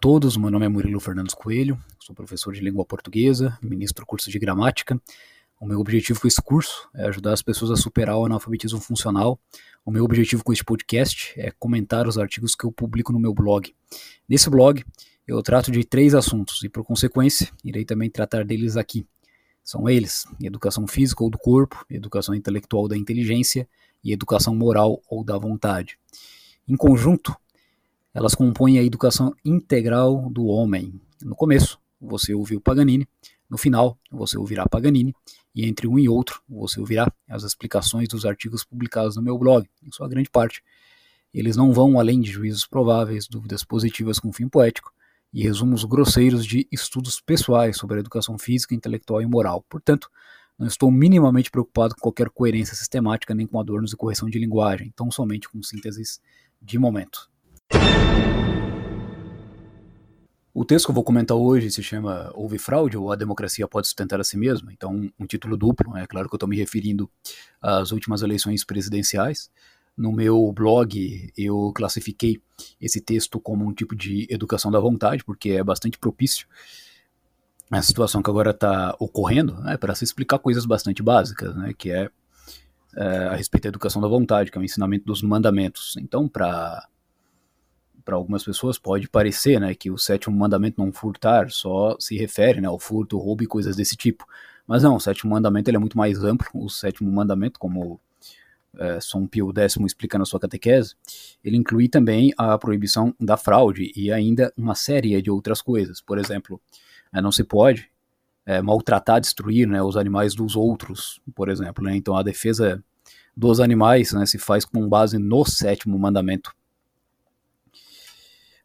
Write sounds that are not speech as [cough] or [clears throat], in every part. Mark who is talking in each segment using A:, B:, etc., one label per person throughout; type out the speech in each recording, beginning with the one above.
A: Todos, meu nome é Murilo Fernandes Coelho, sou professor de língua portuguesa, ministro curso de gramática. O meu objetivo com esse curso é ajudar as pessoas a superar o analfabetismo funcional. O meu objetivo com este podcast é comentar os artigos que eu publico no meu blog. Nesse blog, eu trato de três assuntos e, por consequência, irei também tratar deles aqui. São eles: educação física ou do corpo, educação intelectual da inteligência e educação moral ou da vontade. Em conjunto, elas compõem a educação integral do homem. No começo, você ouviu Paganini, no final, você ouvirá Paganini, e entre um e outro, você ouvirá as explicações dos artigos publicados no meu blog, em sua grande parte. Eles não vão além de juízos prováveis, dúvidas positivas com fim poético e resumos grosseiros de estudos pessoais sobre a educação física, intelectual e moral. Portanto, não estou minimamente preocupado com qualquer coerência sistemática nem com adornos e correção de linguagem, tão somente com sínteses de momento. O texto que eu vou comentar hoje se chama Houve Fraude ou A Democracia Pode Sustentar a Si Mesma? Então, um título duplo, é claro que eu estou me referindo às últimas eleições presidenciais. No meu blog, eu classifiquei esse texto como um tipo de educação da vontade, porque é bastante propício a situação que agora está ocorrendo, né, para se explicar coisas bastante básicas, né, que é, é, a respeito da educação da vontade, que é o ensinamento dos mandamentos. Então, para para algumas pessoas pode parecer, né, que o sétimo mandamento não furtar só se refere, né, ao furto, roubo e coisas desse tipo. Mas não, o sétimo mandamento ele é muito mais amplo. O sétimo mandamento, como é, São Pio X explica na sua catequese, ele inclui também a proibição da fraude e ainda uma série de outras coisas. Por exemplo, é, não se pode é, maltratar, destruir né, os animais dos outros, por exemplo. Né? Então a defesa dos animais né, se faz com base no sétimo mandamento.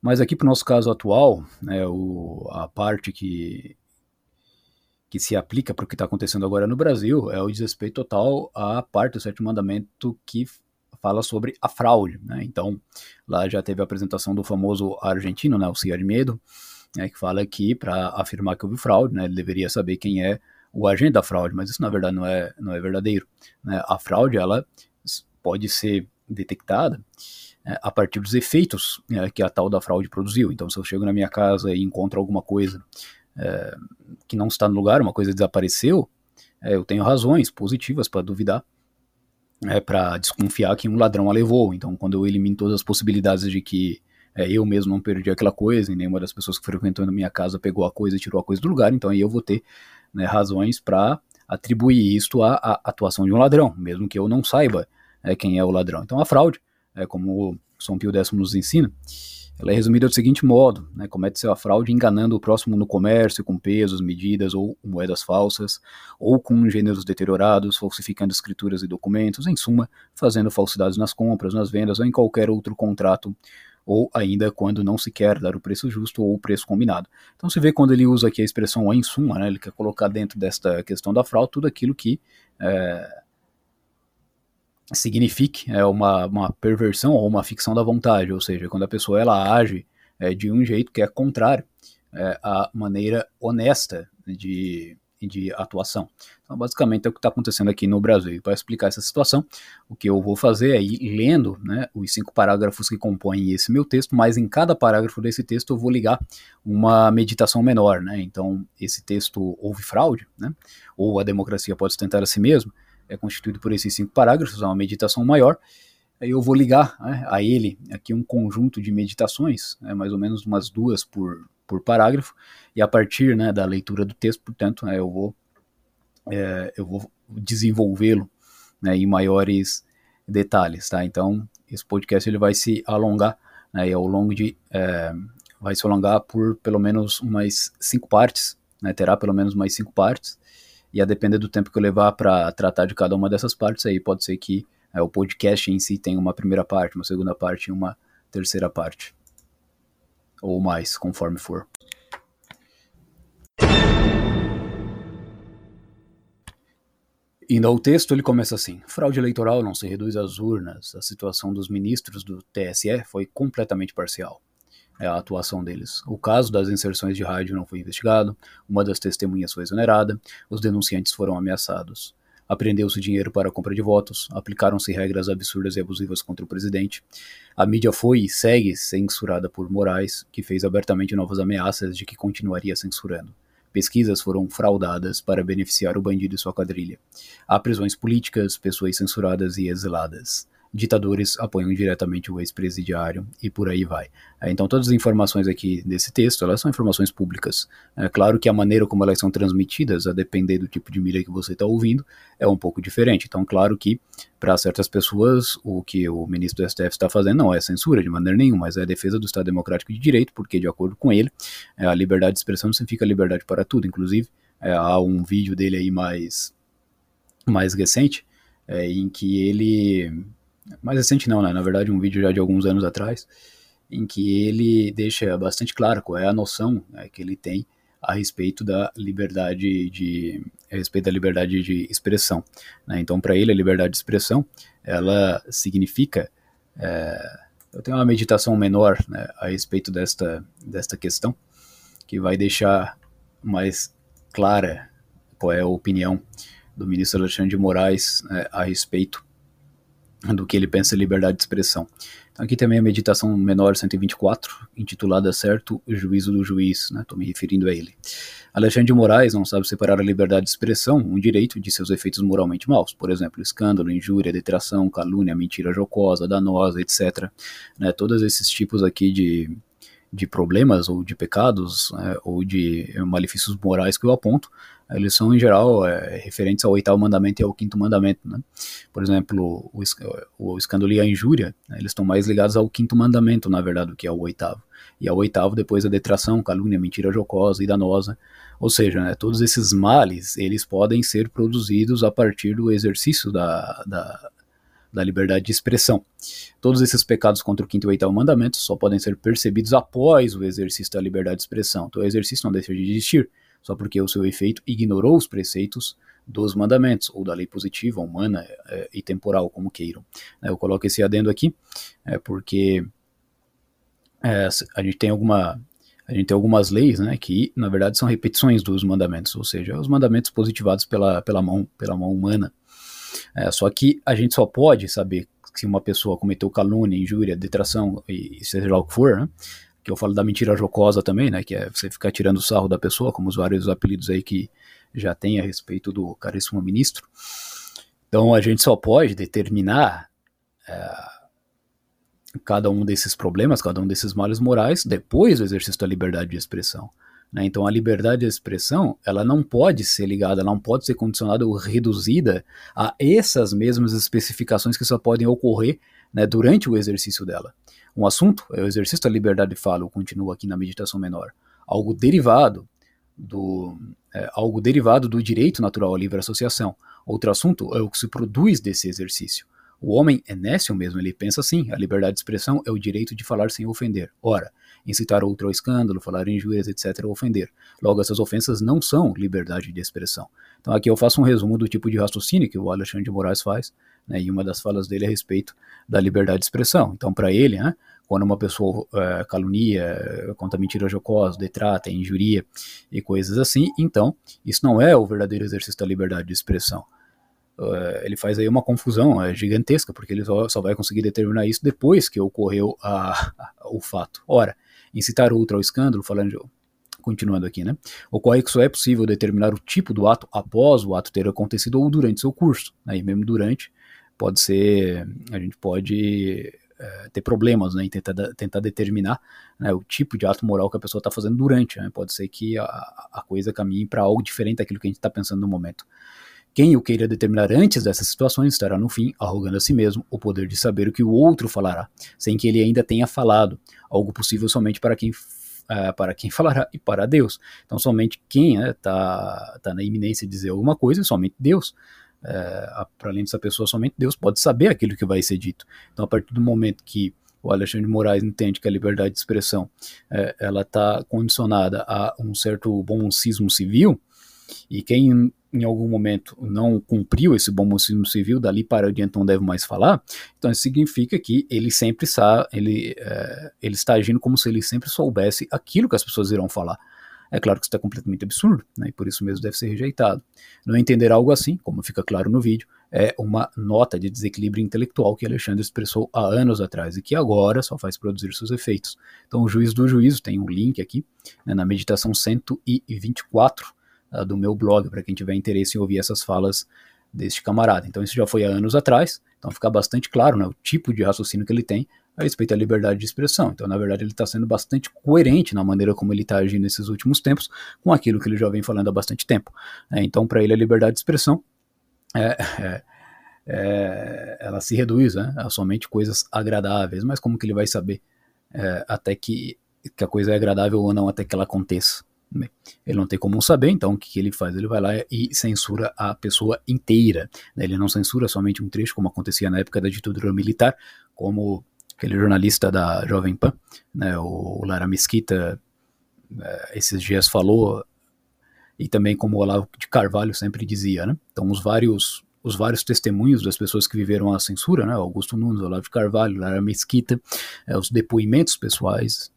A: Mas aqui para o nosso caso atual, né, o, a parte que, que se aplica para o que está acontecendo agora no Brasil é o desrespeito total à parte do sétimo mandamento que fala sobre a fraude. Né? Então, lá já teve a apresentação do famoso argentino, né, o Ciar Medo, né, que fala que para afirmar que houve fraude, né, ele deveria saber quem é o agente da fraude, mas isso na verdade não é, não é verdadeiro. Né? A fraude ela pode ser detectada a partir dos efeitos é, que a tal da fraude produziu. Então, se eu chego na minha casa e encontro alguma coisa é, que não está no lugar, uma coisa desapareceu, é, eu tenho razões positivas para duvidar, é, para desconfiar que um ladrão a levou. Então, quando eu elimino todas as possibilidades de que é, eu mesmo não perdi aquela coisa e nenhuma das pessoas que frequentou na minha casa pegou a coisa e tirou a coisa do lugar, então aí eu vou ter né, razões para atribuir isto à, à, atuação de um ladrão, mesmo que eu não saiba é, quem é o ladrão. Então, a fraude é, como São Pio X nos ensina, ela é resumida do seguinte modo: né, comete-se a fraude enganando o próximo no comércio com pesos, medidas ou moedas falsas, ou com gêneros deteriorados, falsificando escrituras e documentos, em suma, fazendo falsidades nas compras, nas vendas ou em qualquer outro contrato, ou ainda quando não se quer dar o preço justo ou o preço combinado. Então se vê quando ele usa aqui a expressão em suma, né, ele quer colocar dentro desta questão da fraude tudo aquilo que é, signifique é, uma, uma perversão ou uma ficção da vontade, ou seja, quando a pessoa ela age é, de um jeito que é contrário é, à maneira honesta de, de atuação. Então, basicamente é o que está acontecendo aqui no Brasil. E para explicar essa situação, o que eu vou fazer é ir lendo né, os cinco parágrafos que compõem esse meu texto, mas em cada parágrafo desse texto eu vou ligar uma meditação menor. Né? Então, esse texto houve fraude, né? ou a democracia pode sustentar a si mesmo, é constituído por esses cinco parágrafos, é uma meditação maior. Eu vou ligar né, a ele aqui um conjunto de meditações, né, mais ou menos umas duas por, por parágrafo, e a partir né, da leitura do texto, portanto, né, eu vou, é, vou desenvolvê-lo né, em maiores detalhes. Tá? Então, esse podcast ele vai se alongar né, e ao longo de. É, vai se alongar por pelo menos umas cinco partes, terá pelo menos mais cinco partes e a depender do tempo que eu levar para tratar de cada uma dessas partes aí, pode ser que é, o podcast em si tenha uma primeira parte, uma segunda parte e uma terceira parte. Ou mais, conforme for. Indo ao texto, ele começa assim: fraude eleitoral não se reduz às urnas. A situação dos ministros do TSE foi completamente parcial a atuação deles. O caso das inserções de rádio não foi investigado, uma das testemunhas foi exonerada, os denunciantes foram ameaçados. apreendeu-se dinheiro para a compra de votos, aplicaram-se regras absurdas e abusivas contra o presidente. A mídia foi e segue censurada por Moraes, que fez abertamente novas ameaças de que continuaria censurando. Pesquisas foram fraudadas para beneficiar o bandido e sua quadrilha. Há prisões políticas, pessoas censuradas e exiladas ditadores apoiam diretamente o ex-presidiário e por aí vai. É, então todas as informações aqui desse texto, elas são informações públicas. É claro que a maneira como elas são transmitidas, a depender do tipo de mídia que você está ouvindo, é um pouco diferente. Então claro que para certas pessoas o que o ministro do STF está fazendo não é censura de maneira nenhuma, mas é a defesa do Estado Democrático de Direito, porque de acordo com ele, é, a liberdade de expressão significa liberdade para tudo. Inclusive, é, há um vídeo dele aí mais, mais recente, é, em que ele mais recente não, né? Na verdade, um vídeo já de alguns anos atrás, em que ele deixa bastante claro qual é a noção né, que ele tem a respeito da liberdade de a respeito da liberdade de expressão. Né? Então, para ele, a liberdade de expressão ela significa é, eu tenho uma meditação menor né, a respeito desta desta questão que vai deixar mais clara qual é a opinião do ministro Alexandre de Moraes né, a respeito do que ele pensa em liberdade de expressão. Então aqui também a meditação menor 124, intitulada Certo o Juízo do Juiz, estou né? me referindo a ele. Alexandre de Moraes não sabe separar a liberdade de expressão, um direito, de seus efeitos moralmente maus, por exemplo, escândalo, injúria, detração, calúnia, mentira jocosa, danosa, etc. Né? Todos esses tipos aqui de, de problemas ou de pecados né? ou de malefícios morais que eu aponto, eles são em geral é, referentes ao oitavo mandamento e ao quinto mandamento, né? Por exemplo, o, o escândalo e a injúria, né? eles estão mais ligados ao quinto mandamento, na verdade, do que ao oitavo. E ao oitavo depois a detração, calúnia, mentira jocosa e danosa. Ou seja, né, todos esses males, eles podem ser produzidos a partir do exercício da, da, da liberdade de expressão. Todos esses pecados contra o quinto e oitavo mandamento só podem ser percebidos após o exercício da liberdade de expressão. Então o exercício não deixa de existir só porque o seu efeito ignorou os preceitos dos mandamentos, ou da lei positiva, humana é, e temporal, como queiram. É, eu coloco esse adendo aqui, é, porque é, a gente tem alguma a gente tem algumas leis, né, que na verdade são repetições dos mandamentos, ou seja, os mandamentos positivados pela, pela mão pela mão humana. É, só que a gente só pode saber se uma pessoa cometeu calúnia, injúria, detração e seja lá o que for, né, que eu falo da mentira jocosa também, né, que é você ficar tirando sarro da pessoa, como os vários apelidos aí que já tem a respeito do caríssimo ministro. Então a gente só pode determinar é, cada um desses problemas, cada um desses males morais, depois do exercício da liberdade de expressão. Né? Então a liberdade de expressão ela não pode ser ligada, ela não pode ser condicionada ou reduzida a essas mesmas especificações que só podem ocorrer né, durante o exercício dela. Um assunto é o exercício da liberdade de fala, eu continuo aqui na meditação menor. Algo derivado do é, algo derivado do direito natural à livre associação. Outro assunto é o que se produz desse exercício. O homem é nécio mesmo, ele pensa assim: a liberdade de expressão é o direito de falar sem ofender. Ora, incitar outro ao escândalo, falar injúrias, etc., é ofender. Logo, essas ofensas não são liberdade de expressão. Então, aqui eu faço um resumo do tipo de raciocínio que o Alexandre de Moraes faz, né, e uma das falas dele é a respeito da liberdade de expressão. Então, para ele, né, quando uma pessoa é, calunia, conta mentira jocosa, detrata, injuria e coisas assim, então isso não é o verdadeiro exercício da liberdade de expressão. Uh, ele faz aí uma confusão é, gigantesca, porque ele só, só, vai conseguir determinar isso depois que ocorreu a, a, [laughs] o fato. Ora, incitar outro ao escândalo, falando de, continuando aqui, né? Ocorre que só é possível determinar o tipo do ato após o ato ter acontecido ou durante seu curso. Né? mesmo durante, pode ser, a gente pode é, ter problemas né, em tentar, tentar determinar né, o tipo de ato moral que a pessoa está fazendo durante. Né? Pode ser que a, a coisa caminhe para algo diferente daquilo que a gente está pensando no momento. Quem o queira determinar antes dessas situações estará, no fim, arrogando a si mesmo o poder de saber o que o outro falará, sem que ele ainda tenha falado, algo possível somente para quem Uh, para quem [laughs] falará e para Deus. Então, somente quem está né, tá na iminência de dizer alguma coisa, somente Deus é, para além dessa pessoa, somente Deus pode saber aquilo que vai ser dito. Então, a partir do momento que o Alexandre de Moraes entende que a liberdade de expressão é, ela está condicionada a um certo boncismo civil, e quem em algum momento não cumpriu esse boncismo civil, dali para adiante não deve mais falar, então isso significa que ele sempre sabe, ele, é, ele está agindo como se ele sempre soubesse aquilo que as pessoas irão falar. É claro que isso está completamente absurdo, né, e por isso mesmo deve ser rejeitado. Não entender algo assim, como fica claro no vídeo, é uma nota de desequilíbrio intelectual que Alexandre expressou há anos atrás e que agora só faz produzir seus efeitos. Então, o juiz do juízo tem um link aqui né, na meditação 124 uh, do meu blog, para quem tiver interesse em ouvir essas falas deste camarada. Então, isso já foi há anos atrás, então fica bastante claro né, o tipo de raciocínio que ele tem a respeito da liberdade de expressão. Então, na verdade, ele está sendo bastante coerente na maneira como ele está agindo nesses últimos tempos com aquilo que ele já vem falando há bastante tempo. É, então, para ele, a liberdade de expressão é, é, é, ela se reduz né, a somente coisas agradáveis. Mas como que ele vai saber é, até que, que a coisa é agradável ou não até que ela aconteça? Ele não tem como saber, então o que, que, ele faz? Ele vai lá e censura a pessoa inteira. Né? Ele não censura somente um trecho, como acontecia na época da ditadura militar, como aquele jornalista da Jovem Pan, né, o Lara Mesquita, é, esses dias falou, e também como o Olavo de Carvalho sempre dizia. Né? Então, os vários os vários testemunhos das pessoas que viveram a censura, né, Augusto Nunes, Olavo de Carvalho, Lara Mesquita, é, os depoimentos pessoais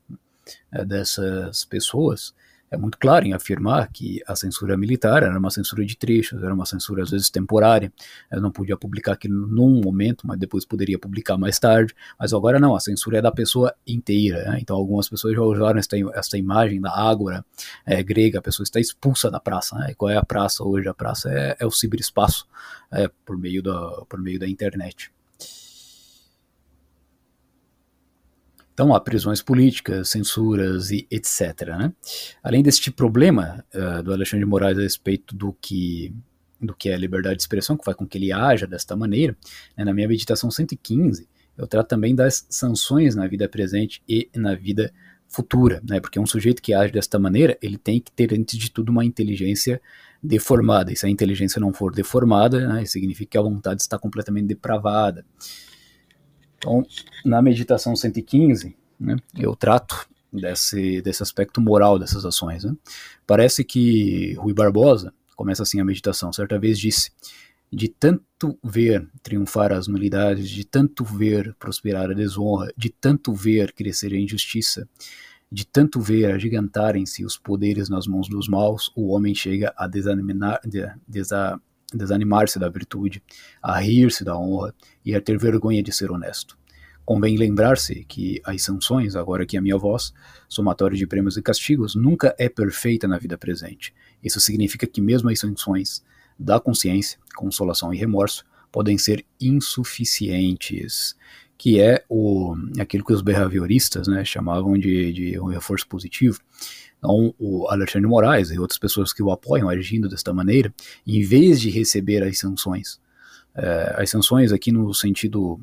A: é, dessas pessoas, é muito claro em afirmar que a censura militar era uma censura de trechos, era uma censura às vezes temporária, ela não podia publicar aquilo num momento, mas depois poderia publicar mais tarde, mas agora não, a censura é da pessoa inteira, né? então algumas pessoas já usaram esta, esta imagem da ágora é, grega, a pessoa está expulsa da praça, né? e qual é a praça hoje? A praça é, é o ciberespaço, é, por, meio da, por meio da internet. Então há prisões políticas, censuras e etc. Né? Além deste problema uh, do Alexandre de Moraes a respeito do que do que é liberdade de expressão, que faz com que ele haja desta maneira, né, na minha meditação 115, eu trato também das sanções na vida presente e na vida futura, né, porque um sujeito que age desta maneira, ele tem que ter, antes de tudo, uma inteligência deformada, e se a inteligência não for deformada, né, significa que a vontade está completamente depravada. Então, na meditação 115, né, eu trato desse, desse aspecto moral dessas ações. Né? Parece que Rui Barbosa começa assim a meditação. Certa vez disse: de tanto ver triunfar as nulidades, de tanto ver prosperar a desonra, de tanto ver crescer a injustiça, de tanto ver agigantarem-se os poderes nas mãos dos maus, o homem chega a desanimar, desa, desanimar-se da virtude, a rir-se da honra e a ter vergonha de ser honesto. Convém lembrar-se que as sanções, agora que a minha voz, somatório de prêmios e castigos, nunca é perfeita na vida presente. Isso significa que mesmo as sanções da consciência, consolação e remorso, podem ser insuficientes, que é o, aquilo que os behavioristas né, chamavam de, de um reforço positivo. Então, o Alexandre Moraes e outras pessoas que o apoiam agindo desta maneira, em vez de receber as sanções, é, as sanções aqui no sentido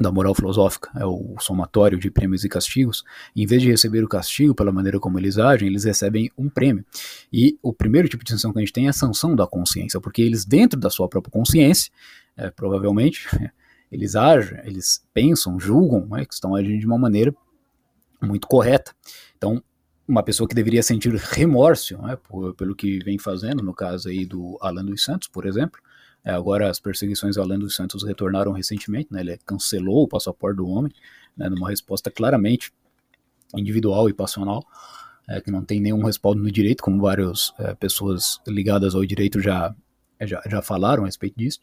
A: da moral filosófica, é o somatório de prêmios e castigos, em vez de receber o castigo pela maneira como eles agem, eles recebem um prêmio. E o primeiro tipo de sanção que a gente tem é a sanção da consciência, porque eles, dentro da sua própria consciência, é, provavelmente, [laughs] eles agem, eles pensam, julgam né, que estão agindo de uma maneira muito correta. Então, uma pessoa que deveria sentir remorso né, por, pelo que vem fazendo, no caso aí do Alan dos Santos, por exemplo, é, agora as perseguições ao Alan dos Santos retornaram recentemente, né, ele cancelou o passaporte do homem, né, numa resposta claramente individual e passional, é, que não tem nenhum respaldo no direito, como várias é, pessoas ligadas ao direito já, já, já falaram a respeito disso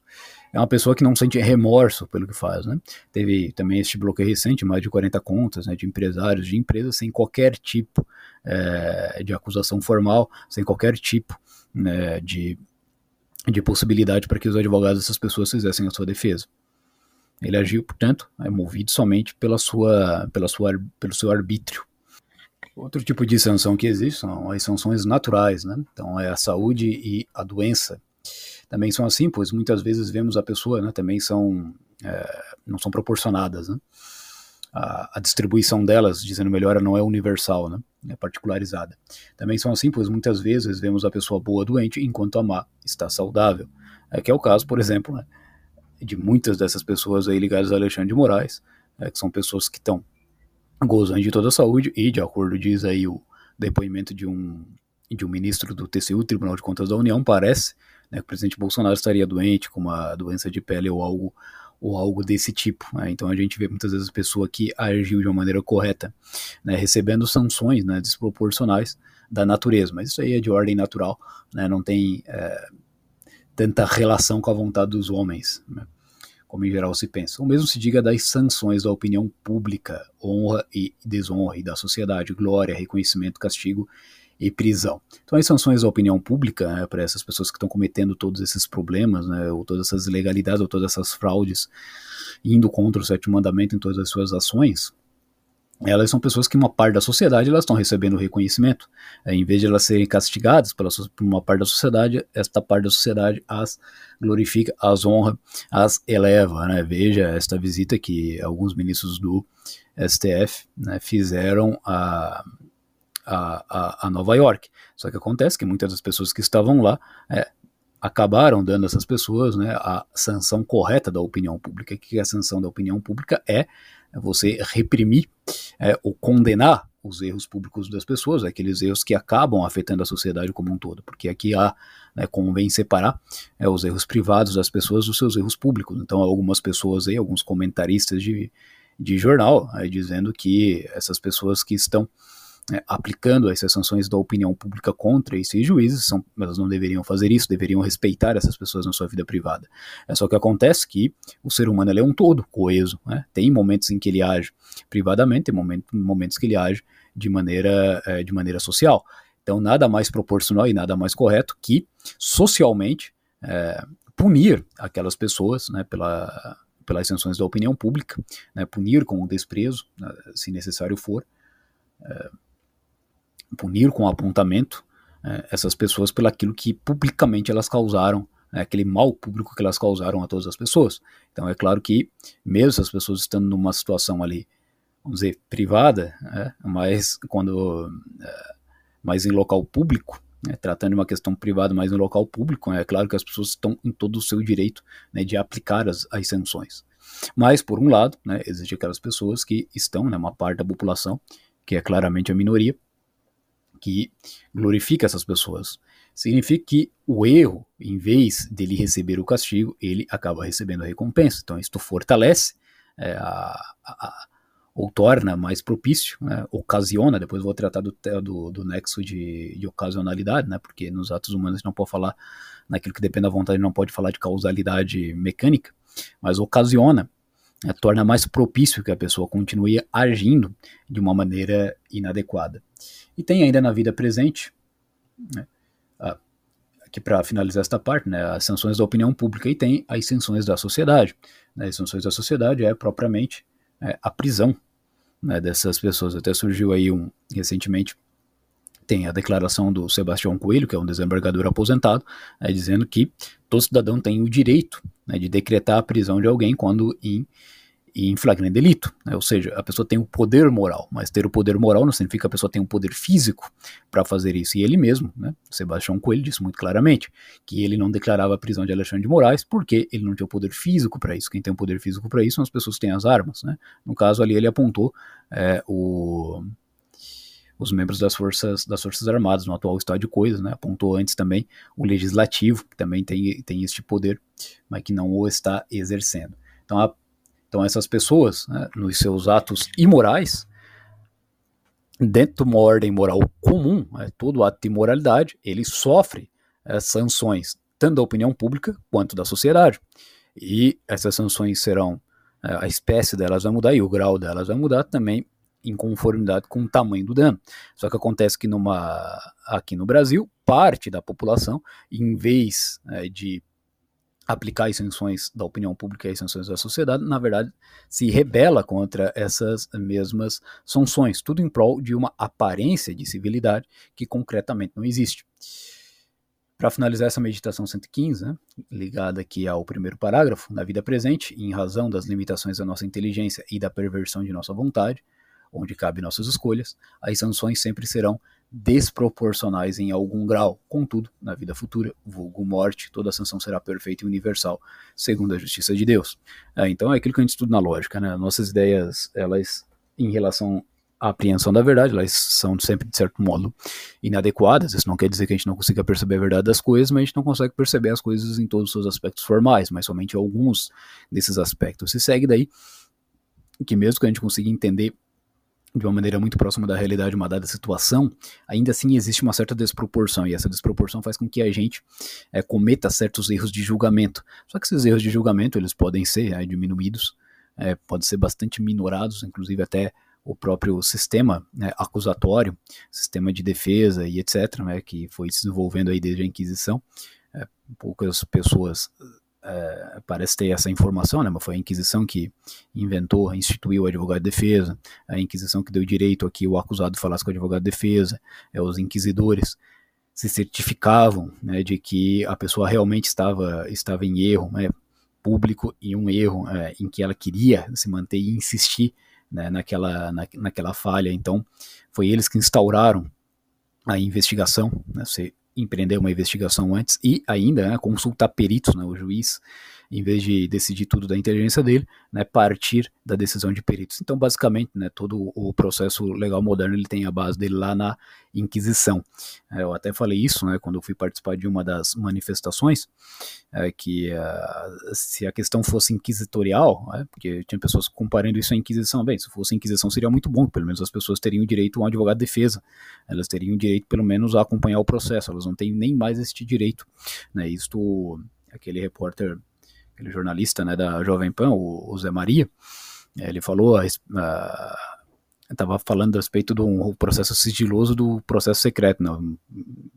A: é uma pessoa que não sente remorso pelo que faz, né? Teve também este bloqueio recente, mais de 40 contas né, de empresários, de empresas, sem qualquer tipo é, de acusação formal, sem qualquer tipo né, de, de possibilidade para que os advogados dessas pessoas fizessem a sua defesa. Ele agiu, portanto, é movido somente pela sua, pela sua, pelo seu arbítrio. Outro tipo de sanção que existe são as sanções naturais, né? Então é a saúde e a doença também são assim, pois muitas vezes vemos a pessoa, né, também são, é, não são proporcionadas, né? A, a, distribuição delas, dizendo melhor, não é universal, né? É particularizada. Também são assim, pois muitas vezes vemos a pessoa boa doente enquanto a má está saudável. É que é o caso, por exemplo, né, de muitas dessas pessoas aí ligadas a Alexandre de Moraes, é, que são pessoas que estão gozando de toda a saúde e, de acordo diz aí o depoimento de um de um ministro do TCU, Tribunal de Contas da União, parece né, que o presidente Bolsonaro estaria doente com uma doença de pele ou algo ou algo desse tipo. Né? Então a gente vê muitas vezes a pessoa que agiu de uma maneira correta, né, recebendo sanções né, desproporcionais da natureza, mas isso aí é de ordem natural, né, não tem é, tanta relação com a vontade dos homens, né, como em geral se pensa. O mesmo se diga das sanções da opinião pública, honra e desonra, e da sociedade, glória, reconhecimento, castigo e prisão. Então, as sanções da opinião pública, né, para essas pessoas que estão cometendo todos esses problemas, né, ou todas essas ilegalidades, ou todas essas fraudes, indo contra o sétimo mandamento em todas as suas ações, elas são pessoas que uma parte da sociedade elas estão recebendo reconhecimento. É, em vez de elas serem castigadas pela, por uma parte da sociedade, esta parte da sociedade as glorifica, as honra, as eleva. Né? Veja esta visita que alguns ministros do STF né, fizeram a, a, a, a, Nova York. Só que acontece que muitas das pessoas que estavam lá é, acabaram dando essas pessoas né, a sanção correta da opinião pública. O que é a sanção da opinião pública? É você reprimir é, ou condenar os erros públicos das pessoas, aqueles erros que acabam afetando a sociedade como um todo, porque aqui há, né, convém separar é, os erros privados das pessoas dos seus erros públicos. Então, algumas pessoas aí, alguns comentaristas de, de jornal, aí, dizendo que essas pessoas que estão né, aplicando essas sanções da opinião pública contra esses juízes, são, elas não deveriam fazer isso, deveriam respeitar essas pessoas na sua vida privada. É só que acontece que o ser humano é um todo coeso, né? tem momentos em que ele age privadamente, tem momentos, momentos que ele age de maneira, é, de maneira social. Então, nada mais proporcional e nada mais correto que, socialmente, é, punir aquelas pessoas né, pela, pelas sanções da opinião pública, né, punir com o desprezo, né, se necessário for, é, punir com apontamento é, essas pessoas pelo aquilo que publicamente elas causaram, é, aquele mal público que elas causaram a todas as pessoas. Então é claro que, mesmo essas pessoas estando numa situação ali, vamos dizer, privada, é, mas quando é, mais em local público, né, tratando uma questão privada, mas em local público, é claro que as pessoas estão em todo o seu direito né, de aplicar as, as sanções. Mas, por um lado, né, existem aquelas pessoas que estão, né, uma parte da população, que é claramente a minoria, que glorifica essas pessoas. Significa que o erro, em vez dele receber o castigo, ele acaba recebendo a recompensa. Então, isto fortalece é, a, a, ou torna mais propício, né, ocasiona, depois vou tratar do, do, do nexo de, de, ocasionalidade, né, porque nos atos humanos a gente não pode falar naquilo que depende da vontade, não pode falar de causalidade mecânica, mas ocasiona, né, torna mais propício que a pessoa continue agindo de uma maneira inadequada. E tem ainda na vida presente, né, aqui para finalizar esta parte, né, as sanções da opinião pública e tem as sanções da sociedade. Né, as sanções da sociedade é propriamente é, a prisão né, dessas pessoas. Até surgiu aí um recentemente tem a declaração do Sebastião Coelho, que é um desembargador aposentado, é, dizendo que todo cidadão tem o direito né, de decretar a prisão de alguém quando em em flagrante delito. Né? Ou seja, a pessoa tem o poder moral, mas ter o poder moral não significa que a pessoa tem um poder físico para fazer isso. E ele mesmo, né, Sebastião Coelho, disse muito claramente que ele não declarava a prisão de Alexandre de Moraes porque ele não tinha o poder físico para isso. Quem tem o poder físico para isso são as pessoas que têm as armas. Né? No caso ali, ele apontou é, o os membros das forças, das forças armadas no atual estado de coisas, né? apontou antes também o legislativo, que também tem, tem este poder, mas que não o está exercendo. Então a então, essas pessoas, né, nos seus atos imorais, dentro de uma ordem moral comum, né, todo ato de imoralidade, ele sofre é, sanções, tanto da opinião pública quanto da sociedade. E essas sanções serão, é, a espécie delas vai mudar e o grau delas vai mudar também em conformidade com o tamanho do dano. Só que acontece que numa, aqui no Brasil, parte da população, em vez é, de aplicar as sanções da opinião pública e as sanções da sociedade, na verdade, se rebela contra essas mesmas sanções, tudo em prol de uma aparência de civilidade que concretamente não existe. Para finalizar essa meditação 115, né, ligada aqui ao primeiro parágrafo, na vida presente, em razão das limitações da nossa inteligência e da perversão de nossa vontade, onde cabem nossas escolhas, as sanções sempre serão desproporcionais em algum grau. Contudo, na vida futura, vulgo morte, toda sanção será perfeita e universal, segundo a justiça de Deus. É, então é aquilo que a gente estuda na lógica, né? Nossas ideias, elas, em relação à apreensão da verdade, elas são sempre, de certo modo, inadequadas. Isso não quer dizer que a gente não consiga perceber a verdade das coisas, mas a gente não consegue perceber as coisas em todos os seus aspectos formais, mas somente alguns desses aspectos. Se segue daí que mesmo que a gente consiga entender de uma maneira muito próxima da realidade uma dada situação, ainda assim existe uma certa desproporção, e essa desproporção faz com que a gente é, cometa certos erros de julgamento. Só que esses erros de julgamento, eles podem ser é, diminuídos, é, podem ser bastante minorados, inclusive até o próprio sistema né, acusatório, sistema de defesa e etc., né, que foi se desenvolvendo aí desde a Inquisição. É, poucas pessoas é, parece ter essa informação, né, mas foi a Inquisição que inventou, instituiu o advogado de defesa, a Inquisição que deu direito a que o acusado falasse com o advogado de defesa, é, os inquisidores se certificavam né, de que a pessoa realmente estava, estava em erro né, público e um erro é, em que ela queria se manter e insistir né, naquela, na, naquela falha. Então, foi eles que instauraram a investigação, né, você empreender uma investigação antes e ainda né, consultar peritos, né, o juiz em vez de decidir tudo da inteligência dele, né, partir da decisão de peritos. Então, basicamente, né, todo o processo legal moderno ele tem a base dele lá na Inquisição. É, eu até falei isso, né, quando eu fui participar de uma das manifestações, é, que uh, se a questão fosse inquisitorial, é, porque tinha pessoas comparando isso à Inquisição, bem, se fosse Inquisição seria muito bom, pelo menos as pessoas teriam direito a um advogado de defesa, elas teriam direito pelo menos a acompanhar o processo, elas não têm nem mais este direito, né, isto aquele repórter aquele jornalista né, da Jovem Pan, o, o Zé Maria, ele falou, estava falando a respeito do processo sigiloso do processo secreto.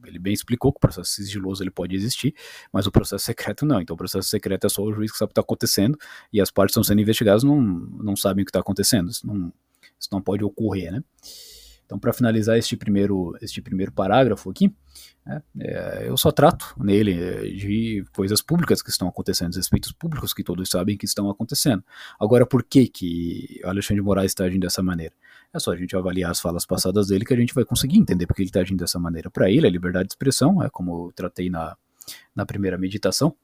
A: Ele bem explicou que o processo sigiloso ele pode existir, mas o processo secreto não. Então o processo secreto é só o juiz que sabe o que está acontecendo e as partes estão sendo investigadas não, não sabem o que está acontecendo. Isso não, isso não pode ocorrer, né? Então, para finalizar este primeiro, este primeiro parágrafo aqui, é, é, eu só trato nele de coisas públicas que estão acontecendo, respeitos públicos que todos sabem que estão acontecendo. Agora, por que que Alexandre de Moraes está agindo dessa maneira? É só a gente avaliar as falas passadas dele que a gente vai conseguir entender porque ele está agindo dessa maneira. Para ele, a liberdade de expressão, é como eu tratei na, na primeira meditação,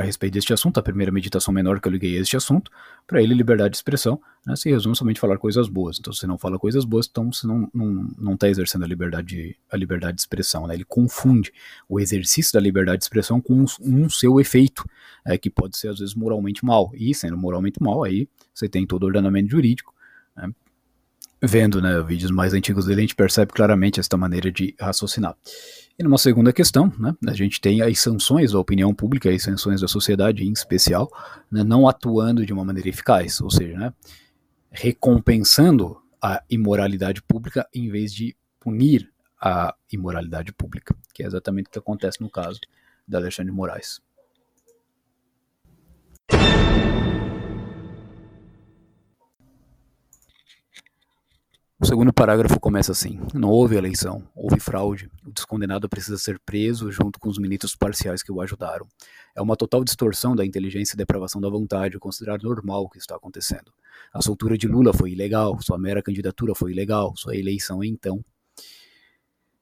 A: a respeito deste assunto, a primeira meditação menor que eu liguei a este assunto, para ele liberdade de expressão né, se resume somente falar coisas boas. Então, se você não fala coisas boas, então você não está não, não tá exercendo a liberdade, a liberdade de expressão. Né? Ele confunde o exercício da liberdade de expressão com um, um seu efeito, é, que pode ser às vezes moralmente mal. E sendo moralmente mal, aí você tem todo o ordenamento jurídico. Né? Vendo né, vídeos mais antigos dele, a gente percebe claramente esta maneira de raciocinar. E numa segunda questão, né, a gente tem as sanções da opinião pública, as sanções da sociedade em especial, né, não atuando de uma maneira eficaz, ou seja, né, recompensando a imoralidade pública em vez de punir a imoralidade pública, que é exatamente o que acontece no caso da Alexandre de Moraes. O segundo parágrafo começa assim: Não houve eleição, houve fraude. O descondenado precisa ser preso junto com os ministros parciais que o ajudaram. É uma total distorção da inteligência e depravação da vontade considerar normal o que está acontecendo. A soltura de Lula foi ilegal, sua mera candidatura foi ilegal, sua eleição então.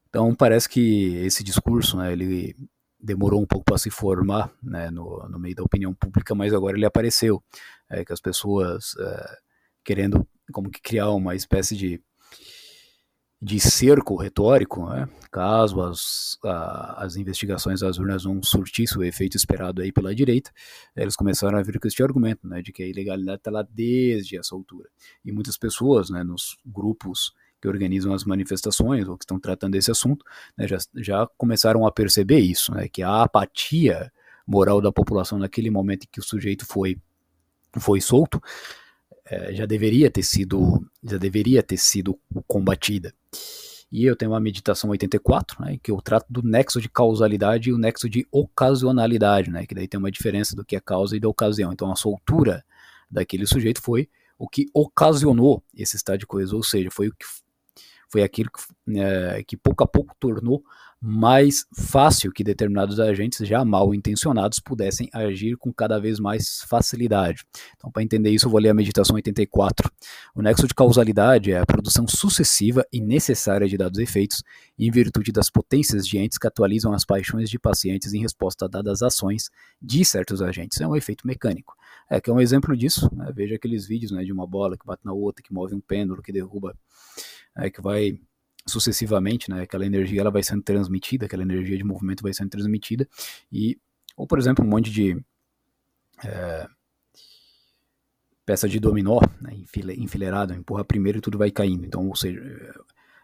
A: Então parece que esse discurso, né, ele demorou um pouco para se formar né, no, no, meio da opinião pública, mas agora ele apareceu, é, que as pessoas é, querendo como que criar uma espécie de de cerco retórico, né? caso as, a, as investigações das urnas não surtissem o efeito esperado aí pela direita, eles começaram a vir com este argumento, né, de que a ilegalidade está lá desde essa altura. E muitas pessoas, né, nos grupos que organizam as manifestações ou que estão tratando desse assunto, né, já, já começaram a perceber isso, né, que a apatia moral da população naquele momento em que o sujeito foi, foi solto, é, já deveria ter sido já deveria ter sido combatida. E eu tenho uma meditação 84, né, que eu trato do nexo de causalidade e o nexo de ocasionalidade, né, que daí tem uma diferença do que é causa e da ocasião. Então a soltura daquele sujeito foi o que ocasionou esse estado de coisa, ou seja, foi o que foi aquilo que, é, que pouco a pouco tornou mais fácil que determinados agentes já mal intencionados pudessem agir com cada vez mais facilidade. Então, para entender isso, eu vou ler a meditação 84. O nexo de causalidade é a produção sucessiva e necessária de dados efeitos em virtude das potências de entes que atualizam as paixões de pacientes em resposta a dadas ações de certos agentes. É um efeito mecânico. É que é um exemplo disso. Né? Veja aqueles vídeos né, de uma bola que bate na outra, que move um pêndulo, que derruba, é, que vai sucessivamente, né, aquela energia ela vai sendo transmitida, aquela energia de movimento vai sendo transmitida e ou por exemplo um monte de é, peça de dominó, né, enfileirado, empurra primeiro e tudo vai caindo. Então, ou seja,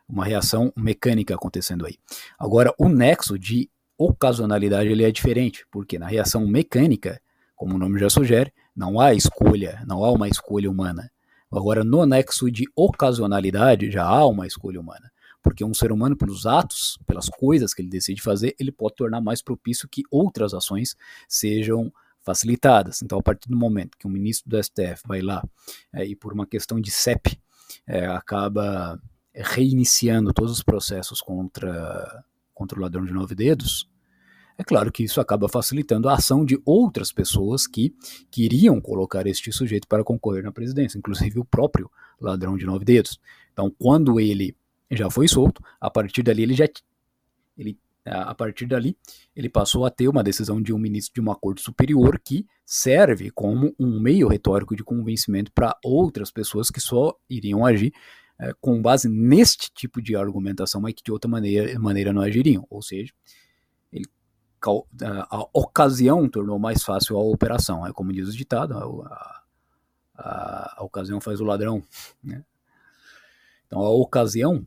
A: uma reação mecânica acontecendo aí. Agora, o nexo de ocasionalidade ele é diferente, porque na reação mecânica, como o nome já sugere, não há escolha, não há uma escolha humana. Agora, no nexo de ocasionalidade, já há uma escolha humana. Porque um ser humano, pelos atos, pelas coisas que ele decide fazer, ele pode tornar mais propício que outras ações sejam facilitadas. Então, a partir do momento que um ministro do STF vai lá é, e, por uma questão de CEP, é, acaba reiniciando todos os processos contra, contra o ladrão de nove dedos, é claro que isso acaba facilitando a ação de outras pessoas que queriam colocar este sujeito para concorrer na presidência, inclusive o próprio ladrão de nove dedos. Então, quando ele já foi solto, a partir dali ele já ele a partir dali ele passou a ter uma decisão de um ministro de uma corte superior que serve como um meio retórico de convencimento para outras pessoas que só iriam agir é, com base neste tipo de argumentação, mas que de outra maneira, maneira não agiriam. Ou seja, ele, a, a ocasião tornou mais fácil a operação. É como diz o ditado, a, a, a ocasião faz o ladrão. Né? Então a ocasião,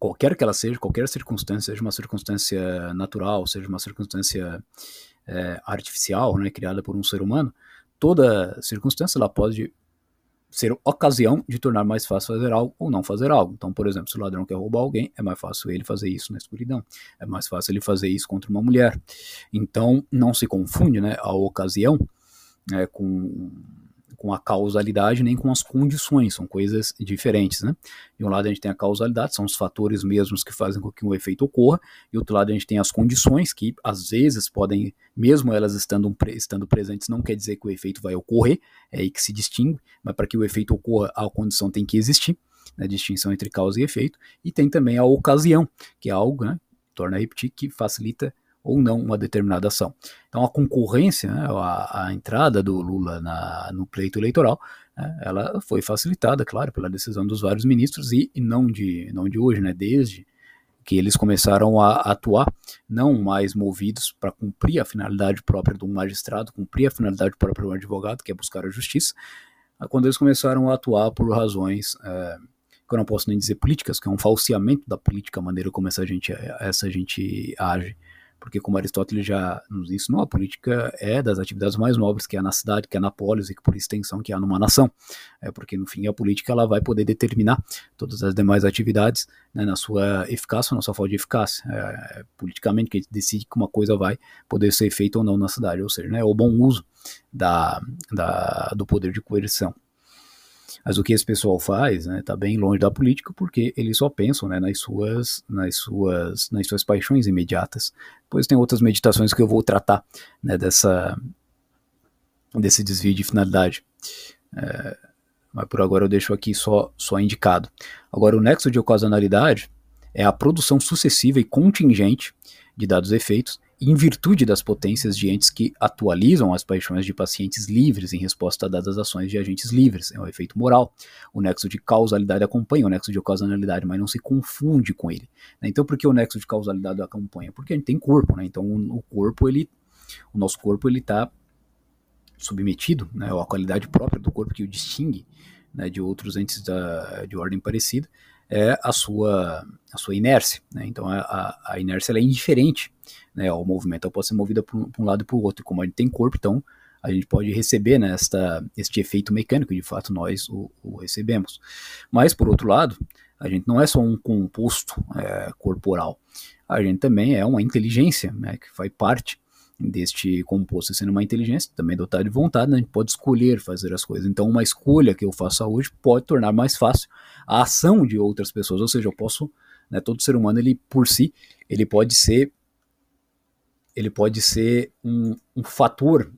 A: qualquer que ela seja, qualquer circunstância, seja uma circunstância natural, seja uma circunstância é, artificial, né, criada por um ser humano, toda circunstância ela pode ser ocasião de tornar mais fácil fazer algo ou não fazer algo. Então, por exemplo, se o ladrão quer roubar alguém, é mais fácil ele fazer isso na escuridão. É mais fácil ele fazer isso contra uma mulher. Então, não se confunde né, a ocasião é, com com a causalidade nem com as condições, são coisas diferentes, né? De um lado a gente tem a causalidade, são os fatores mesmos que fazem com que um efeito ocorra, e outro lado a gente tem as condições que às vezes podem, mesmo elas estando, estando presentes, não quer dizer que o efeito vai ocorrer, é aí que se distingue, mas para que o efeito ocorra, a condição tem que existir, né, distinção entre causa e efeito, e tem também a ocasião, que é algo, né, torna a repetir, que facilita ou não uma determinada ação. Então a concorrência, né, a, a, entrada do Lula na, no pleito eleitoral, né, ela foi facilitada, claro, pela decisão dos vários ministros e, e não, de, não de hoje, né, desde que eles começaram a atuar, não mais movidos para cumprir a finalidade própria de um magistrado, cumprir a finalidade própria de um advogado, que é buscar a justiça, quando eles começaram a atuar por razões é, que eu não posso nem dizer políticas, que é um falseamento da política, a maneira como essa gente, essa gente age porque como Aristóteles já nos ensinou, a política é das atividades mais nobres que há na cidade, que há na polis e que por extensão que há numa nação, é porque no fim a política ela vai poder determinar todas as demais atividades né, na sua eficácia ou na sua falta de eficácia, é, é, politicamente que decide que uma coisa vai poder ser feita ou não na cidade, ou seja, né, o bom uso da, da, do poder de coerção. Mas o que esse pessoal faz, né, tá bem longe da política porque eles só pensam, né, nas suas, nas suas, nas suas paixões imediatas. Depois tem outras meditações que eu vou tratar, né, dessa, desse desvio de finalidade. É, mas por agora eu deixo aqui só, só indicado. Agora, o nexo de ocasionalidade é a produção sucessiva e contingente de dados efeitos em virtude das potências de entes que atualizam as paixões de pacientes livres em resposta a dadas ações de agentes livres. É um efeito moral. O nexo de causalidade acompanha o nexo de ocasionalidade, mas não se confunde com ele. Né? Então, por que o nexo de causalidade acompanha? Porque a gente tem corpo, né? Então, o corpo, ele, o nosso corpo, ele está submetido, né? A qualidade própria do corpo que o distingue né, de outros entes da, de ordem parecida é a sua, a sua inércia. Né? Então a, a, inércia é indiferente né, ao movimento, ela pode ser movida para um, lado e para o outro. E como a gente tem corpo, então a gente pode receber né, esta, este efeito mecânico, de fato nós o, o, recebemos. Mas, por outro lado, a gente não é só um composto é, corporal, a gente também é uma inteligência né, que faz parte deste composto sendo uma inteligência, também dotado de vontade, né, a gente pode escolher fazer as coisas. Então, uma escolha que eu faça hoje pode tornar mais fácil a ação de outras pessoas. Ou seja, eu posso, né, todo ser humano, ele por si, ele pode ser, ele pode ser um, um fator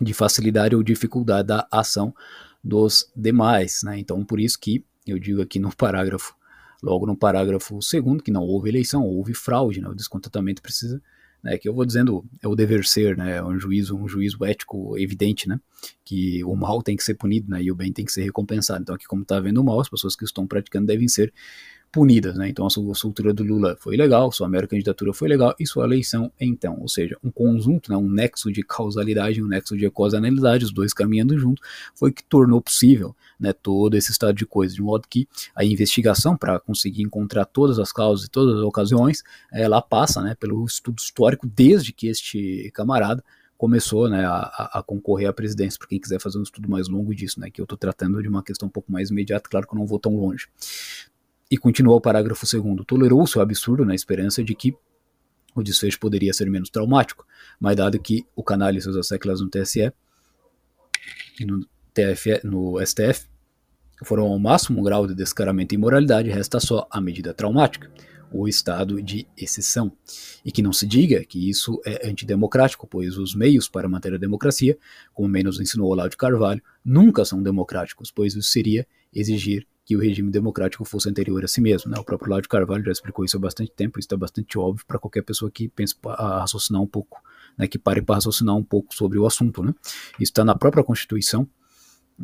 A: de facilidade ou dificuldade da ação dos demais. Né? Então, por isso que eu digo aqui no parágrafo, logo no parágrafo segundo, que não houve eleição, houve fraude, né? o descontentamento precisa né, que eu vou dizendo é o dever ser, né, é um juízo, um juízo ético evidente, né, que o mal tem que ser punido, né, e o bem tem que ser recompensado. Então aqui como está havendo o mal, as pessoas que estão praticando devem ser punidas, né? Então a soltura do Lula foi legal, sua mera candidatura foi legal e sua eleição então, ou seja, um conjunto, né, um nexo de causalidade, um nexo de causalidade, os dois caminhando juntos, foi que tornou possível, né, todo esse estado de coisas, de modo que a investigação para conseguir encontrar todas as causas e todas as ocasiões, ela passa, né, pelo estudo histórico desde que este camarada começou né, a, a, concorrer à presidência, para quem quiser fazer um estudo mais longo disso, né, que eu estou tratando de uma questão um pouco mais imediata, claro que eu não vou tão longe. E continua o parágrafo segundo. Tolerou-se o absurdo na esperança de que o desfecho poderia ser menos traumático, mas dado que o canal e seus asseclas no TSE e no, TF, no STF foram ao máximo grau de descaramento e imoralidade, resta só a medida traumática, o estado de exceção. E que não se diga que isso é antidemocrático, pois os meios para manter a democracia, como menos ensinou Olavo de Carvalho, nunca são democráticos, pois isso seria exigir que o regime democrático fosse anterior a si mesmo. Né? O próprio de Carvalho já explicou isso há bastante tempo, isso está bastante óbvio para qualquer pessoa que pense a raciocinar um pouco, né, que pare para raciocinar um pouco sobre o assunto. Né? Isso está na própria Constituição,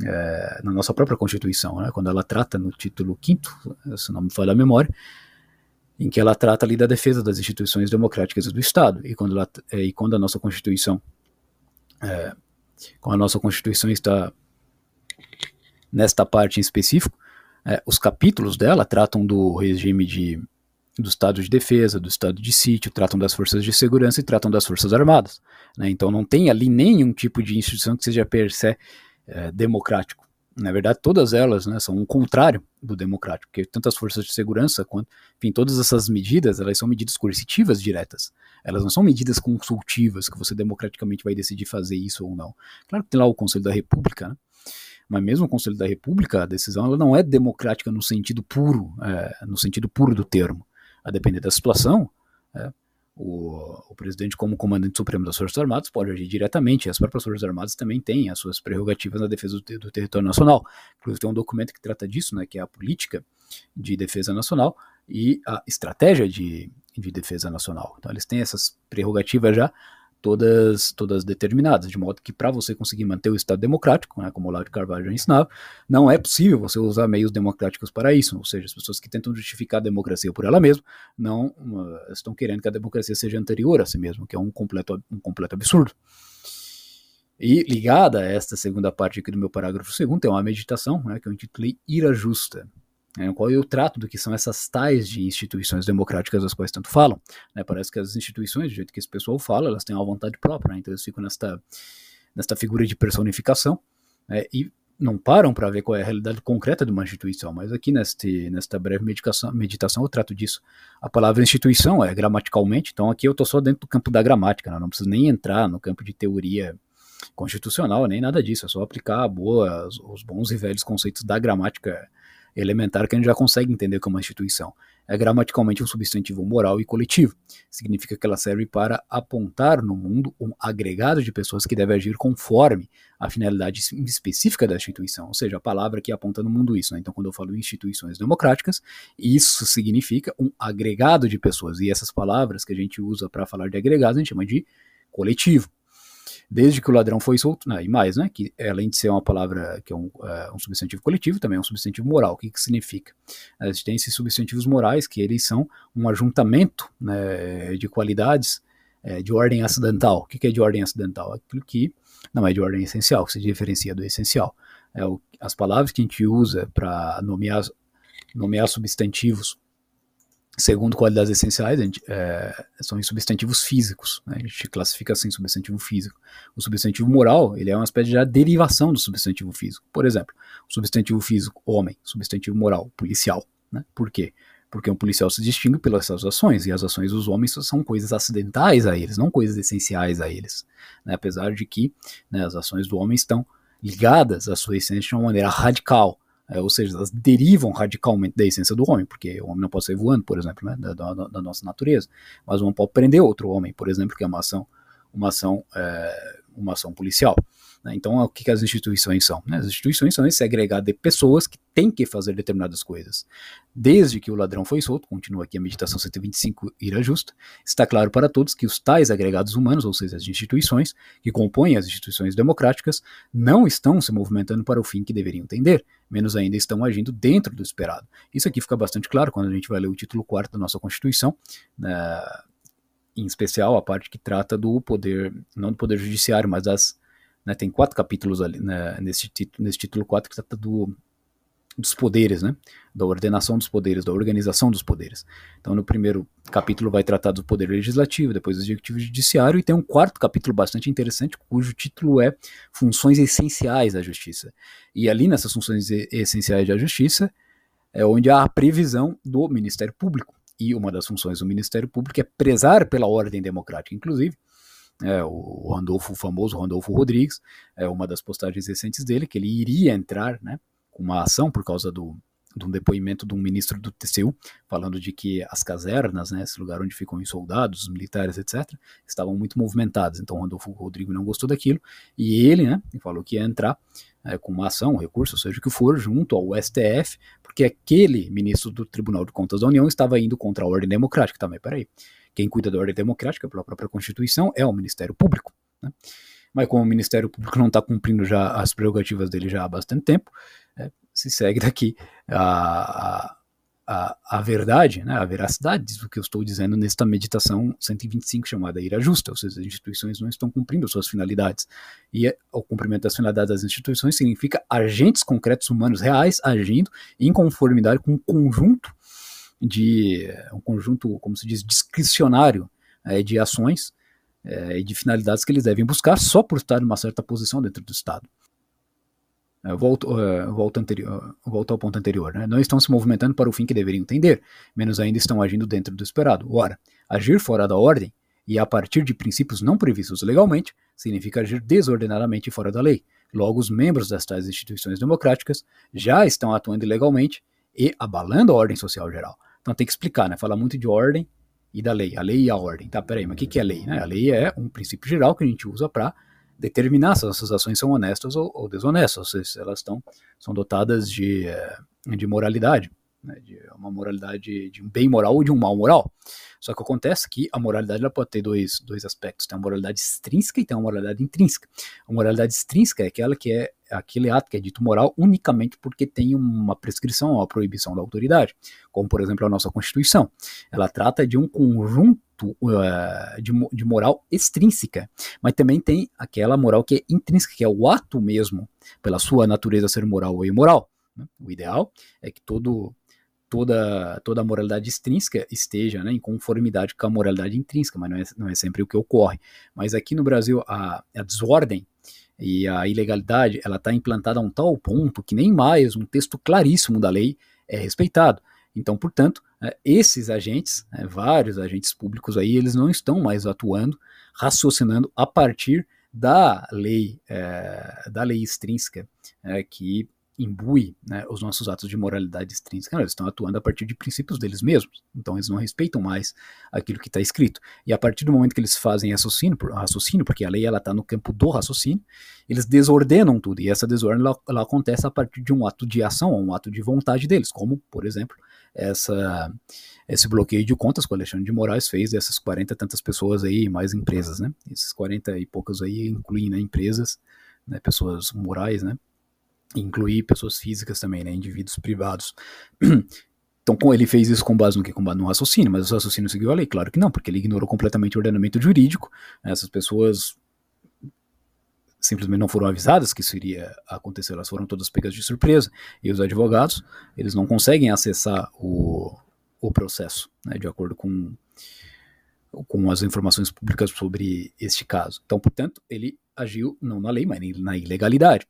A: é, na nossa própria Constituição, né, quando ela trata no título 5 se não me falha a memória, em que ela trata ali da defesa das instituições democráticas do Estado. E quando, ela, é, e quando a nossa Constituição, é, quando a nossa Constituição está nesta parte em específico, é, os capítulos dela tratam do regime de, do estado de defesa, do estado de sítio, tratam das forças de segurança e tratam das forças armadas. Né? Então não tem ali nenhum tipo de instituição que seja per se é, democrático. Na verdade, todas elas né, são o contrário do democrático, porque tanto as forças de segurança quanto, enfim, todas essas medidas, elas são medidas coercitivas diretas. Elas não são medidas consultivas que você democraticamente vai decidir fazer isso ou não. Claro que tem lá o Conselho da República, né? Mas mesmo o Conselho da República, a decisão ela não é democrática no sentido puro, é, no sentido puro do termo. A depender da situação, é, o, o, presidente, como comandante supremo das Forças Armadas, pode agir diretamente. As próprias Forças Armadas também têm as suas prerrogativas na defesa do, do território nacional. Inclusive, tem um documento que trata disso, né, que é a política de defesa nacional e a estratégia de, de defesa nacional. Então, eles têm essas prerrogativas já todas todas determinadas, de modo que para você conseguir manter o Estado democrático, né, como o de Carvalho já ensinava, não é possível você usar meios democráticos para isso, ou seja, as pessoas que tentam justificar a democracia por ela mesma não uh, estão querendo que a democracia seja anterior a si mesma, que é um completo, um completo absurdo. E ligada a esta segunda parte aqui do meu parágrafo segundo, tem uma meditação né, que eu intitulei Ira Justa né, no qual eu trato do que são essas tais de instituições democráticas das quais tanto falam. Né, parece que as instituições, do jeito que esse pessoal fala, elas têm uma vontade própria, né, então eles ficam nesta, nesta figura de personificação né, e não param para ver qual é a realidade concreta de uma instituição, mas aqui neste, nesta breve meditação, meditação eu trato disso. A palavra instituição é gramaticalmente, então aqui eu estou só dentro do campo da gramática, né, não preciso nem entrar no campo de teoria constitucional, nem nada disso, é só aplicar boa, os bons e velhos conceitos da gramática elementar que a gente já consegue entender como uma instituição. É gramaticalmente um substantivo moral e coletivo. Significa que ela serve para apontar no mundo um agregado de pessoas que deve agir conforme a finalidade específica da instituição, ou seja, a palavra que aponta no mundo isso. Né? Então, quando eu falo instituições democráticas, isso significa um agregado de pessoas. E essas palavras que a gente usa para falar de agregado, a gente chama de coletivo desde que o ladrão foi solto, né, e mais, né, que além de ser uma palavra que é um, é, um substantivo coletivo, também é um substantivo moral. O que, que significa? A gente tem esses substantivos morais que eles são um ajuntamento né, de qualidades é, de ordem acidental. O que, que é de ordem acidental? Aquilo que não é de ordem essencial, que se diferencia do essencial. É o, as palavras que a gente usa para nomear, nomear substantivos Segundo qualidades essenciais, gente, é, são substantivos físicos. Né? A gente classifica assim substantivo físico. O substantivo moral ele é uma espécie de derivação do substantivo físico. Por exemplo, substantivo físico, homem. Substantivo moral, policial. Né? Por quê? Porque um policial se distingue pelas suas ações, e as ações dos homens são coisas acidentais a eles, não coisas essenciais a eles. Né? Apesar de que né, as ações do homem estão ligadas à sua essência de uma maneira radical é, ou seja, elas derivam radicalmente da essência do homem, porque o homem não pode sair voando, por exemplo, né, da, da, da, nossa natureza, mas o homem pode prender outro homem, por exemplo, que é uma ação, uma ação, é, uma ação policial. Né? Então, o que, as instituições são? Né? As instituições são esse agregado de pessoas que têm que fazer determinadas coisas. Desde que o ladrão foi solto, continua aqui a meditação 125 ira justa, está claro para todos que os tais agregados humanos, ou seja, as instituições que compõem as instituições democráticas, não estão se movimentando para o fim que deveriam tender, menos ainda estão agindo dentro do esperado. Isso aqui fica bastante claro quando a gente vai ler o título 4 da nossa Constituição, né, em especial a parte que trata do poder, não do poder judiciário, mas das. Né, tem quatro capítulos ali né, nesse, título, nesse título 4 que trata do, dos poderes, né? Da ordenação dos poderes, da organização dos poderes. Então, no primeiro capítulo vai tratar do poder legislativo, depois do executivo judiciário, e tem um quarto capítulo bastante interessante, cujo título é Funções Essenciais da Justiça. E ali nessas funções essenciais da Justiça é onde há a previsão do Ministério Público. E uma das funções do Ministério Público é prezar pela ordem democrática, inclusive. É, o Randolfo, o famoso Randolfo Rodrigues, é uma das postagens recentes dele, que ele iria entrar, né, uma ação por causa do, de um depoimento de um ministro do TCU, falando de que as casernas, né, esse lugar onde ficam os soldados, os militares, etc., estavam muito movimentadas. Então, Randolfo Rodrigo não gostou daquilo, e ele, né, falou que ia entrar é, com uma ação, um recurso, seja o que for, junto ao STF, porque aquele ministro do Tribunal de Contas da União estava indo contra a ordem democrática. Também, peraí, quem cuida da ordem democrática pela própria Constituição é o Ministério Público, né? Mas como o Ministério Público não está cumprindo já as prerrogativas dele já há bastante tempo, é, se segue daqui a, a, a, verdade, né, a veracidade do que eu estou dizendo nesta meditação 125 chamada ira justa, ou seja, as instituições não estão cumprindo suas finalidades. E o cumprimento das finalidades das instituições significa agentes concretos humanos reais agindo em conformidade com um conjunto de um conjunto, como se diz, discricionário é, de ações é, e de finalidades que eles devem buscar só por estar em uma certa posição dentro do Estado. Volto, volto, anterior, volto ao ponto anterior. Né? Não estão se movimentando para o fim que deveriam entender, menos ainda estão agindo dentro do esperado. Ora, agir fora da ordem e a partir de princípios não previstos legalmente significa agir desordenadamente fora da lei. Logo, os membros das tais instituições democráticas já estão atuando ilegalmente e abalando a ordem social geral. Então tem que explicar, né? Fala muito de ordem e da lei. A lei e a ordem. Tá, peraí, mas o que, que é lei? Né? A lei é um princípio geral que a gente usa para determinar se essas ações são honestas ou, ou desonestas, se elas estão, são dotadas de, eh, de moralidade, né, de uma moralidade de um bem moral ou de um mal moral. Só que acontece que a moralidade ela pode ter dois, dois aspectos. Tem a moralidade extrínseca e tem a moralidade intrínseca. A moralidade extrínseca é aquela que é aquele ato que é dito moral unicamente porque tem uma prescrição ou proibição da autoridade, como por exemplo a nossa Constituição. Ela trata de um conjunto uh, de, de moral extrínseca, mas também tem aquela moral que é intrínseca, que é o ato mesmo, pela sua natureza ser moral ou imoral. Né? O ideal é que todo toda, toda a moralidade extrínseca esteja né, em conformidade com a moralidade intrínseca, mas não é, não é sempre o que ocorre. Mas aqui no Brasil, a, a desordem e a ilegalidade ela está implantada a um tal ponto que nem mais um texto claríssimo da lei é respeitado. Então, portanto, é, esses agentes, é, vários agentes públicos aí, eles não estão mais atuando, raciocinando a partir da lei, é, da lei extrínseca, é, que imbui né, os nossos atos de moralidade extrínseca, eles estão atuando a partir de princípios deles mesmos, então eles não respeitam mais aquilo que está escrito. E a partir do momento que eles fazem raciocínio, raciocínio porque a lei está no campo do raciocínio, eles desordenam tudo, e essa desordem ela, ela acontece a partir de um ato de ação, um ato de vontade deles, como, por exemplo, essa, esse bloqueio de contas que o Alexandre de Moraes fez dessas 40 tantas pessoas aí, mais empresas, né? Esses 40 e poucas aí incluem né, empresas, né, pessoas morais, né? Incluir pessoas físicas também, né, indivíduos privados. [clears throat] Então, ele fez isso com base no que? Com base no raciocínio, mas o raciocínio seguiu a lei? Claro que não, porque ele ignorou completamente o ordenamento jurídico. Essas pessoas simplesmente não foram avisadas que isso iria acontecer, elas foram todas pegas de surpresa. E os advogados, eles não conseguem acessar o, o processo, né, de acordo com, com as informações públicas sobre este caso. Então, portanto, ele agiu não na lei, mas na ilegalidade.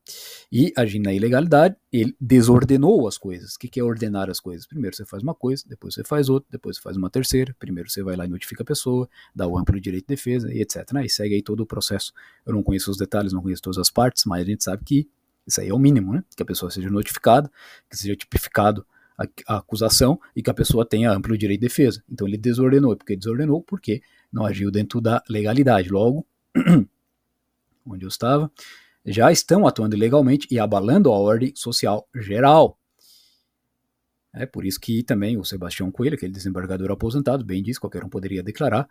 A: E agindo na ilegalidade, ele desordenou as coisas. O que é ordenar as coisas? Primeiro você faz uma coisa, depois você faz outra, depois você faz uma terceira. Primeiro você vai lá e notifica a pessoa, dá o amplo direito de defesa e etc. E segue aí todo o processo. Eu não conheço os detalhes, não conheço todas as partes, mas a gente sabe que isso aí é o mínimo, né? Que a pessoa seja notificada, que seja tipificado a, a acusação e que a pessoa tenha amplo direito de defesa. Então ele desordenou, porque desordenou porque não agiu dentro da legalidade. Logo, [clears throat] onde eu estava. já estão atuando ilegalmente e abalando a ordem social geral. É por isso que também o Sebastião Coelho, aquele desembargador aposentado, bem diz, qualquer um poderia declarar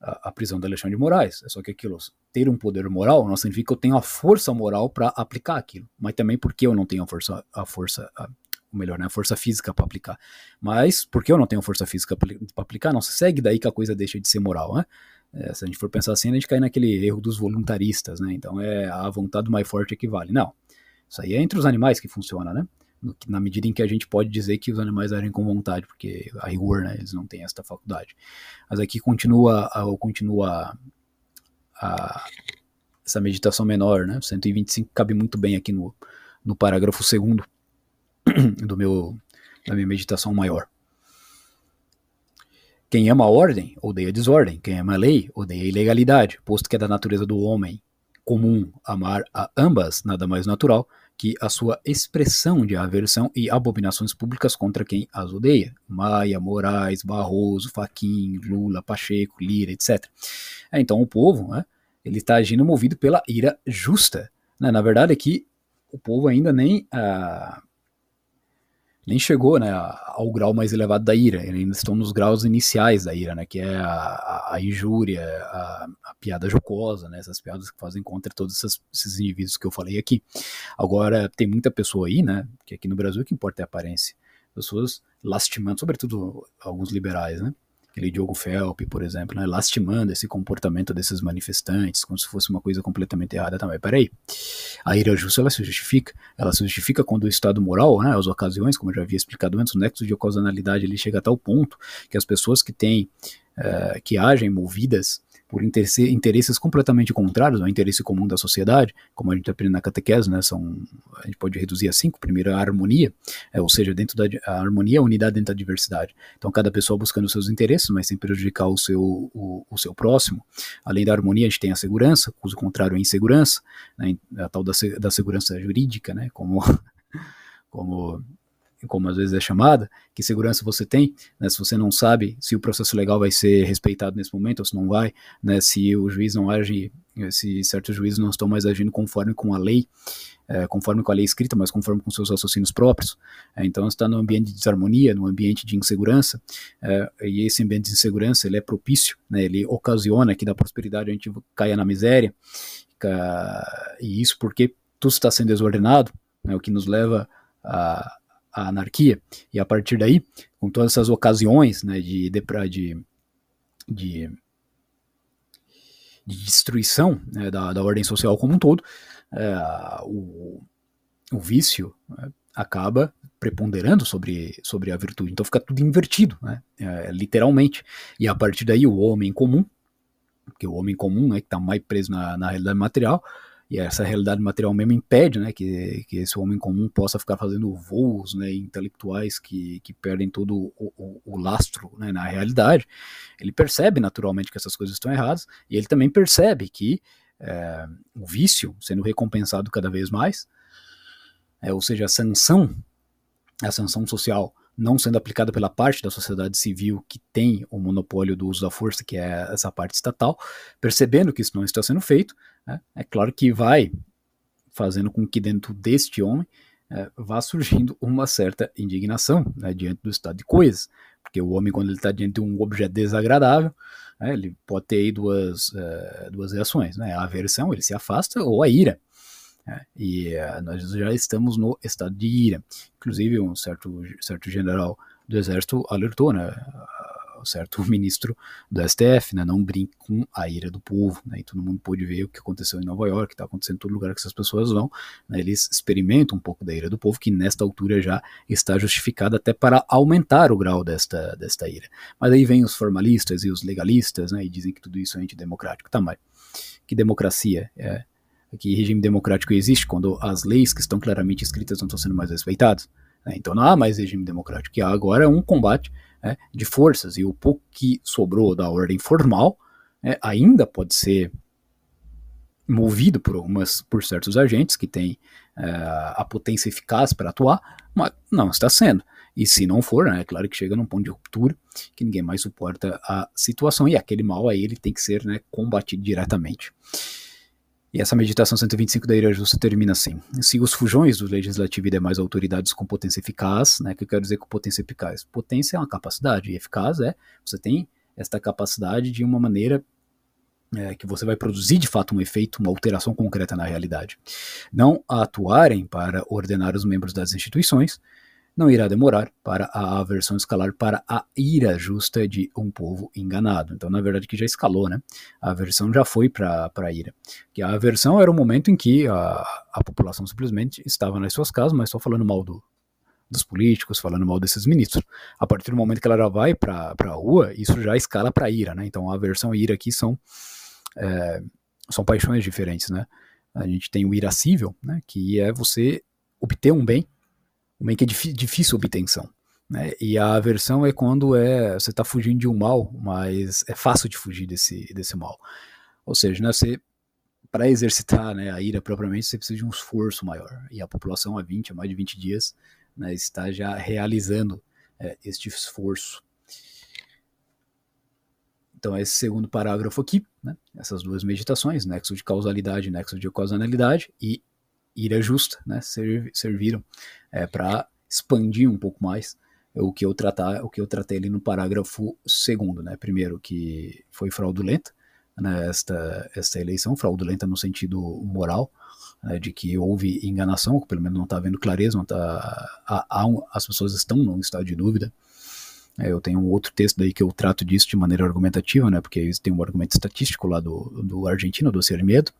A: a, a prisão do Alexandre de Moraes. É só que aquilo, ter um poder moral não significa que eu tenho a força moral para aplicar aquilo, mas também porque eu não tenho a força, a força, a, melhor, né, a força física para aplicar. Mas porque eu não tenho força física para aplicar, não se segue daí que a coisa deixa de ser moral, né? É, se a gente for pensar assim, a gente cai naquele erro dos voluntaristas, né? Então é a vontade mais forte que vale. Não. Isso aí é entre os animais que funciona, né? Na medida em que a gente pode dizer que os animais agem com vontade, porque a rigor, né, eles não têm esta faculdade. Mas aqui continua, continua a, essa meditação menor, né? 125 cabe muito bem aqui no, no parágrafo segundo [clears throat] do meu, da minha meditação maior. Quem ama a ordem, odeia a desordem. Quem ama a lei, odeia a ilegalidade, posto que é da natureza do homem comum amar a ambas, nada mais natural que a sua expressão de aversão e abominações públicas contra quem as odeia. Maia, Moraes, Barroso, Faquin, Lula, Pacheco, Lira, etc. É, então o povo, né, ele está agindo movido pela ira justa. Né? Na verdade, aqui o povo ainda nem ah, nem chegou né, ao grau mais elevado da ira, ainda estão nos graus iniciais da ira, né, que é a, a, a injúria, a, a, piada jocosa, né, essas piadas que fazem contra todos esses, esses, indivíduos que eu falei aqui. Agora, tem muita pessoa aí, né, que aqui no Brasil o que importa é a aparência, pessoas lastimando, sobretudo alguns liberais, né, aquele Diogo Felp, por exemplo, né, lastimando esse comportamento desses manifestantes, como se fosse uma coisa completamente errada também. Peraí, a ira justa ela se justifica, ela se justifica quando o estado moral, né, as ocasiões, como eu já havia explicado antes, o nexo de ocasionalidade ele chega a tal ponto que as pessoas que têm, uh, que agem movidas por interesses completamente contrários ao interesse comum da sociedade, como a gente aprende na catequese, né, são, a gente pode reduzir a cinco, primeiro a harmonia, é, ou seja, dentro da a harmonia é a unidade dentro da diversidade. Então cada pessoa buscando os seus interesses, mas sem prejudicar o seu, o, o seu próximo. Além da harmonia, a gente tem a segurança, cujo contrário é insegurança, né, a tal da, da segurança jurídica, né, como, [laughs] como como às vezes é chamada, que segurança você tem, né, se você não sabe se o processo legal vai ser respeitado nesse momento ou se não vai, né, se o juiz não age, se certos juízes não estão mais agindo conforme com a lei, é, conforme com a lei escrita, mas conforme com seus raciocínios próprios. É, então está no ambiente de desarmonia, no ambiente de insegurança, é, e esse ambiente de insegurança ele é propício, né, ele ocasiona que da prosperidade a gente caia na miséria, e isso porque tudo está sendo desordenado, né, o que nos leva a a anarquia. E a partir daí, com todas essas ocasiões né, de, de, de, de, de destruição né, da, da ordem social como um todo, é, o, o vício né, acaba preponderando sobre, sobre a virtude. Então fica tudo invertido, né, é, literalmente. E a partir daí, o homem comum, que o homem comum, né, que está mais preso na, na realidade material, e essa realidade material mesmo impede né, que, que esse homem comum possa ficar fazendo voos né, intelectuais que, que perdem todo o, o, o lastro né, na realidade. Ele percebe naturalmente que essas coisas estão erradas e ele também percebe que é, o vício sendo recompensado cada vez mais, é, ou seja, a sanção, a sanção social não sendo aplicada pela parte da sociedade civil que tem o monopólio do uso da força, que é essa parte estatal, percebendo que isso não está sendo feito, né, é claro que vai fazendo com que dentro deste homem é, vá surgindo uma certa indignação né, diante do estado de coisas, porque o homem, quando ele está diante de um objeto desagradável, né, ele pode ter aí duas, é, duas reações, né, a aversão, ele se afasta, ou a ira. É, e uh, nós já estamos no estado de ira. Inclusive, um certo, certo general do exército alertou, né? Certo ministro do STF, né? Não brinque com a ira do povo. Né, e todo mundo pôde ver o que aconteceu em Nova York, está acontecendo em todo lugar que essas pessoas vão. Né, eles experimentam um pouco da ira do povo, que nesta altura já está justificada até para aumentar o grau desta, desta ira. Mas aí vem os formalistas e os legalistas né, e dizem que tudo isso é antidemocrático. Tá, mas que democracia é? que regime democrático existe quando as leis que estão claramente escritas não estão sendo mais respeitadas. Né? Então não há mais regime democrático, que há agora é um combate né, de forças, e o pouco que sobrou da ordem formal né, ainda pode ser movido por algumas por certos agentes que têm uh, a potência eficaz para atuar, mas não está sendo. E se não for, né, é claro que chega num ponto de ruptura que ninguém mais suporta a situação e aquele mal aí ele tem que ser né, combatido diretamente. E essa meditação 125 da ira justa termina assim: siga os fujões do legislativo e demais autoridades com potência eficaz, né? Que eu quero dizer com potência eficaz? Potência é uma capacidade, e eficaz é você tem esta capacidade de uma maneira é, que você vai produzir de fato um efeito, uma alteração concreta na realidade. Não atuarem para ordenar os membros das instituições, não irá demorar para a aversão escalar para a ira justa de um povo enganado. Então, na verdade, que já escalou, né? A aversão já foi para a ira. Que a aversão era o momento em que a, a população simplesmente estava nas suas casas, mas só falando mal do, dos políticos, falando mal desses ministros. A partir do momento que ela já vai para a rua, isso já escala para ira, né? Então, a aversão e ira aqui são, é, são paixões diferentes, né? A gente tem o irascível, né? Que é você obter um bem bem que é difícil obtenção. Né? E a aversão é quando é, você está fugindo de um mal, mas é fácil de fugir desse, desse mal. Ou seja, né, para exercitar né, a ira propriamente, você precisa de um esforço maior. E a população há 20, há mais de 20 dias, né, está já realizando é, este esforço. Então, esse segundo parágrafo aqui, né, essas duas meditações, nexo de causalidade e nexo de ocasionalidade, e ira justa, né, serviram é, para expandir um pouco mais o que eu tratar, o que eu tratei ali no parágrafo segundo, né? Primeiro que foi fraudulenta, né, esta eleição fraudulenta no sentido moral, né, de que houve enganação, pelo menos não está havendo clareza, não tá, há, há as pessoas estão num estado de dúvida, eu tenho um outro texto daí que eu trato disso de maneira argumentativa, né, porque tem um argumento estatístico lá do, do argentino, do Medo,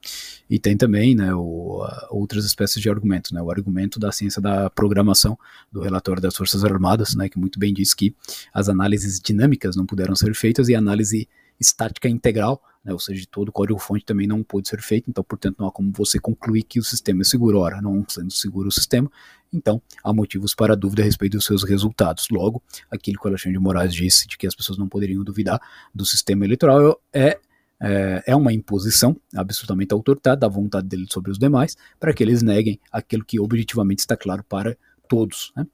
A: e tem também né, o, outras espécies de argumentos, né, o argumento da ciência da programação do relatório das Forças Armadas, né, que muito bem diz que as análises dinâmicas não puderam ser feitas e a análise estática integral, né, ou seja, todo o código-fonte também não pôde ser feito, então, portanto, não há como você concluir que o sistema é seguro. Ora, não sendo seguro o sistema, então há motivos para dúvida a respeito dos seus resultados. Logo, aquilo que o Alexandre de Moraes disse de que as pessoas não poderiam duvidar do sistema eleitoral é é, é uma imposição absolutamente autoritária da vontade dele sobre os demais, para que eles neguem aquilo que objetivamente está claro para todos. Né?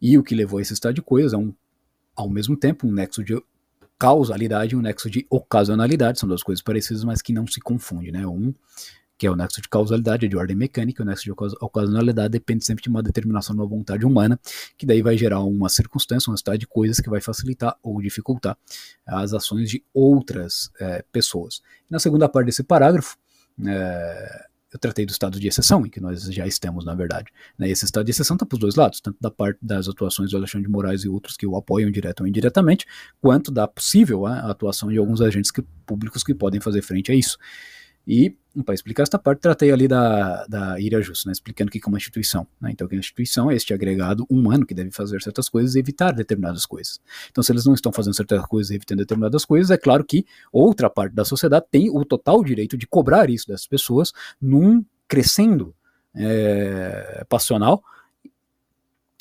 A: E o que levou a esse estado de coisas é um, ao mesmo tempo, um nexo de causalidade e um nexo de ocasionalidade, são duas coisas parecidas, mas que não se confundem, né? Um que é o nexo de causalidade, é de ordem mecânica, o nexo de ocasionalidade depende sempre de uma determinação da vontade humana, que daí vai gerar uma circunstância, um estado de coisas que vai facilitar ou dificultar as ações de outras é, pessoas. Na segunda parte desse parágrafo, é, eu tratei do estado de exceção, em que nós já estamos, na verdade. Né? Esse estado de exceção está para os dois lados, tanto da parte das atuações do Alexandre de Moraes e outros que o apoiam direto ou indiretamente, quanto da possível né, atuação de alguns agentes que, públicos que podem fazer frente a isso. E, para explicar esta parte, tratei ali da, da ira justa, né, explicando o que é uma instituição. Né? Então, que a instituição é este agregado humano que deve fazer certas coisas e evitar determinadas coisas. Então, se eles não estão fazendo certas coisas e evitando determinadas coisas, é claro que outra parte da sociedade tem o total direito de cobrar isso dessas pessoas num crescendo é, passional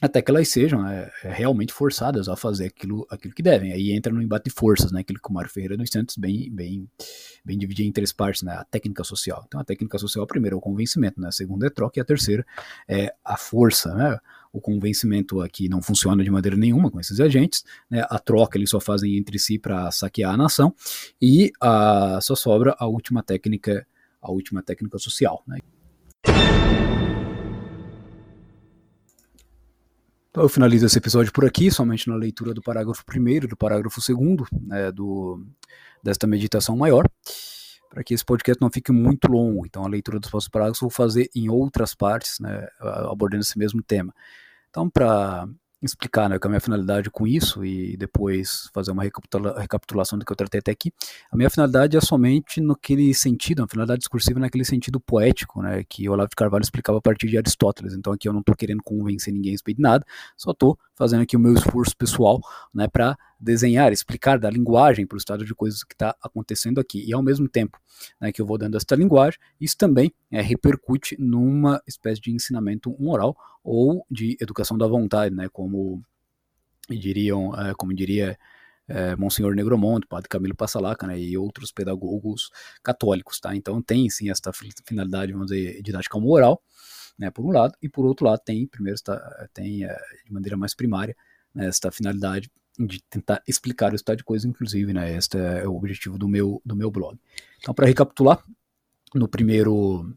A: até que elas sejam é, é, realmente forçadas a fazer aquilo, aquilo que devem. Aí entra no embate de forças, né? Aquilo que o Mário Ferreira dos Santos bem, bem, bem dividia em três partes, né? A técnica social. Então, a técnica social, a primeira é o convencimento, né? A segunda é a troca e a terceira é a força, né? O convencimento aqui não funciona de maneira nenhuma com esses agentes, né? A troca eles só fazem entre si para saquear a nação e a, só sobra a última técnica, a última técnica social, né? Então eu finalizo esse episódio por aqui, somente na leitura do parágrafo primeiro, do parágrafo segundo, né, do, desta meditação maior, para que esse podcast não fique muito longo. Então a leitura dos próximos parágrafos eu vou fazer em outras partes, né, abordando esse mesmo tema. Então, para explicar né, qual é a minha finalidade com isso e depois fazer uma recapitula recapitulação do que eu tratei até aqui. A minha finalidade é somente naquele sentido, a finalidade discursiva naquele sentido poético, né, que Olavo de Carvalho explicava a partir de Aristóteles. Então aqui eu não estou querendo convencer ninguém a respeito de nada, só estou fazendo aqui o meu esforço pessoal né, para desenhar, explicar, dar linguagem para o estado de coisas que está acontecendo aqui. E ao mesmo tempo né, que eu vou dando esta linguagem, isso também é, repercute numa espécie de ensinamento moral ou de educação da vontade, né, como diriam, é, como diria é, Monsenhor Negromont, Padre Camilo Passalaca, né, e outros pedagogos católicos, tá? Então tem sim esta finalidade, vamos dizer, didática moral, né, por um lado, e por outro lado tem, primeiro está, tem é, de maneira mais primária, né, esta finalidade de tentar explicar o estado de coisa, inclusive, né? Este é o objetivo do meu, do meu blog. Então, para recapitular, no primeiro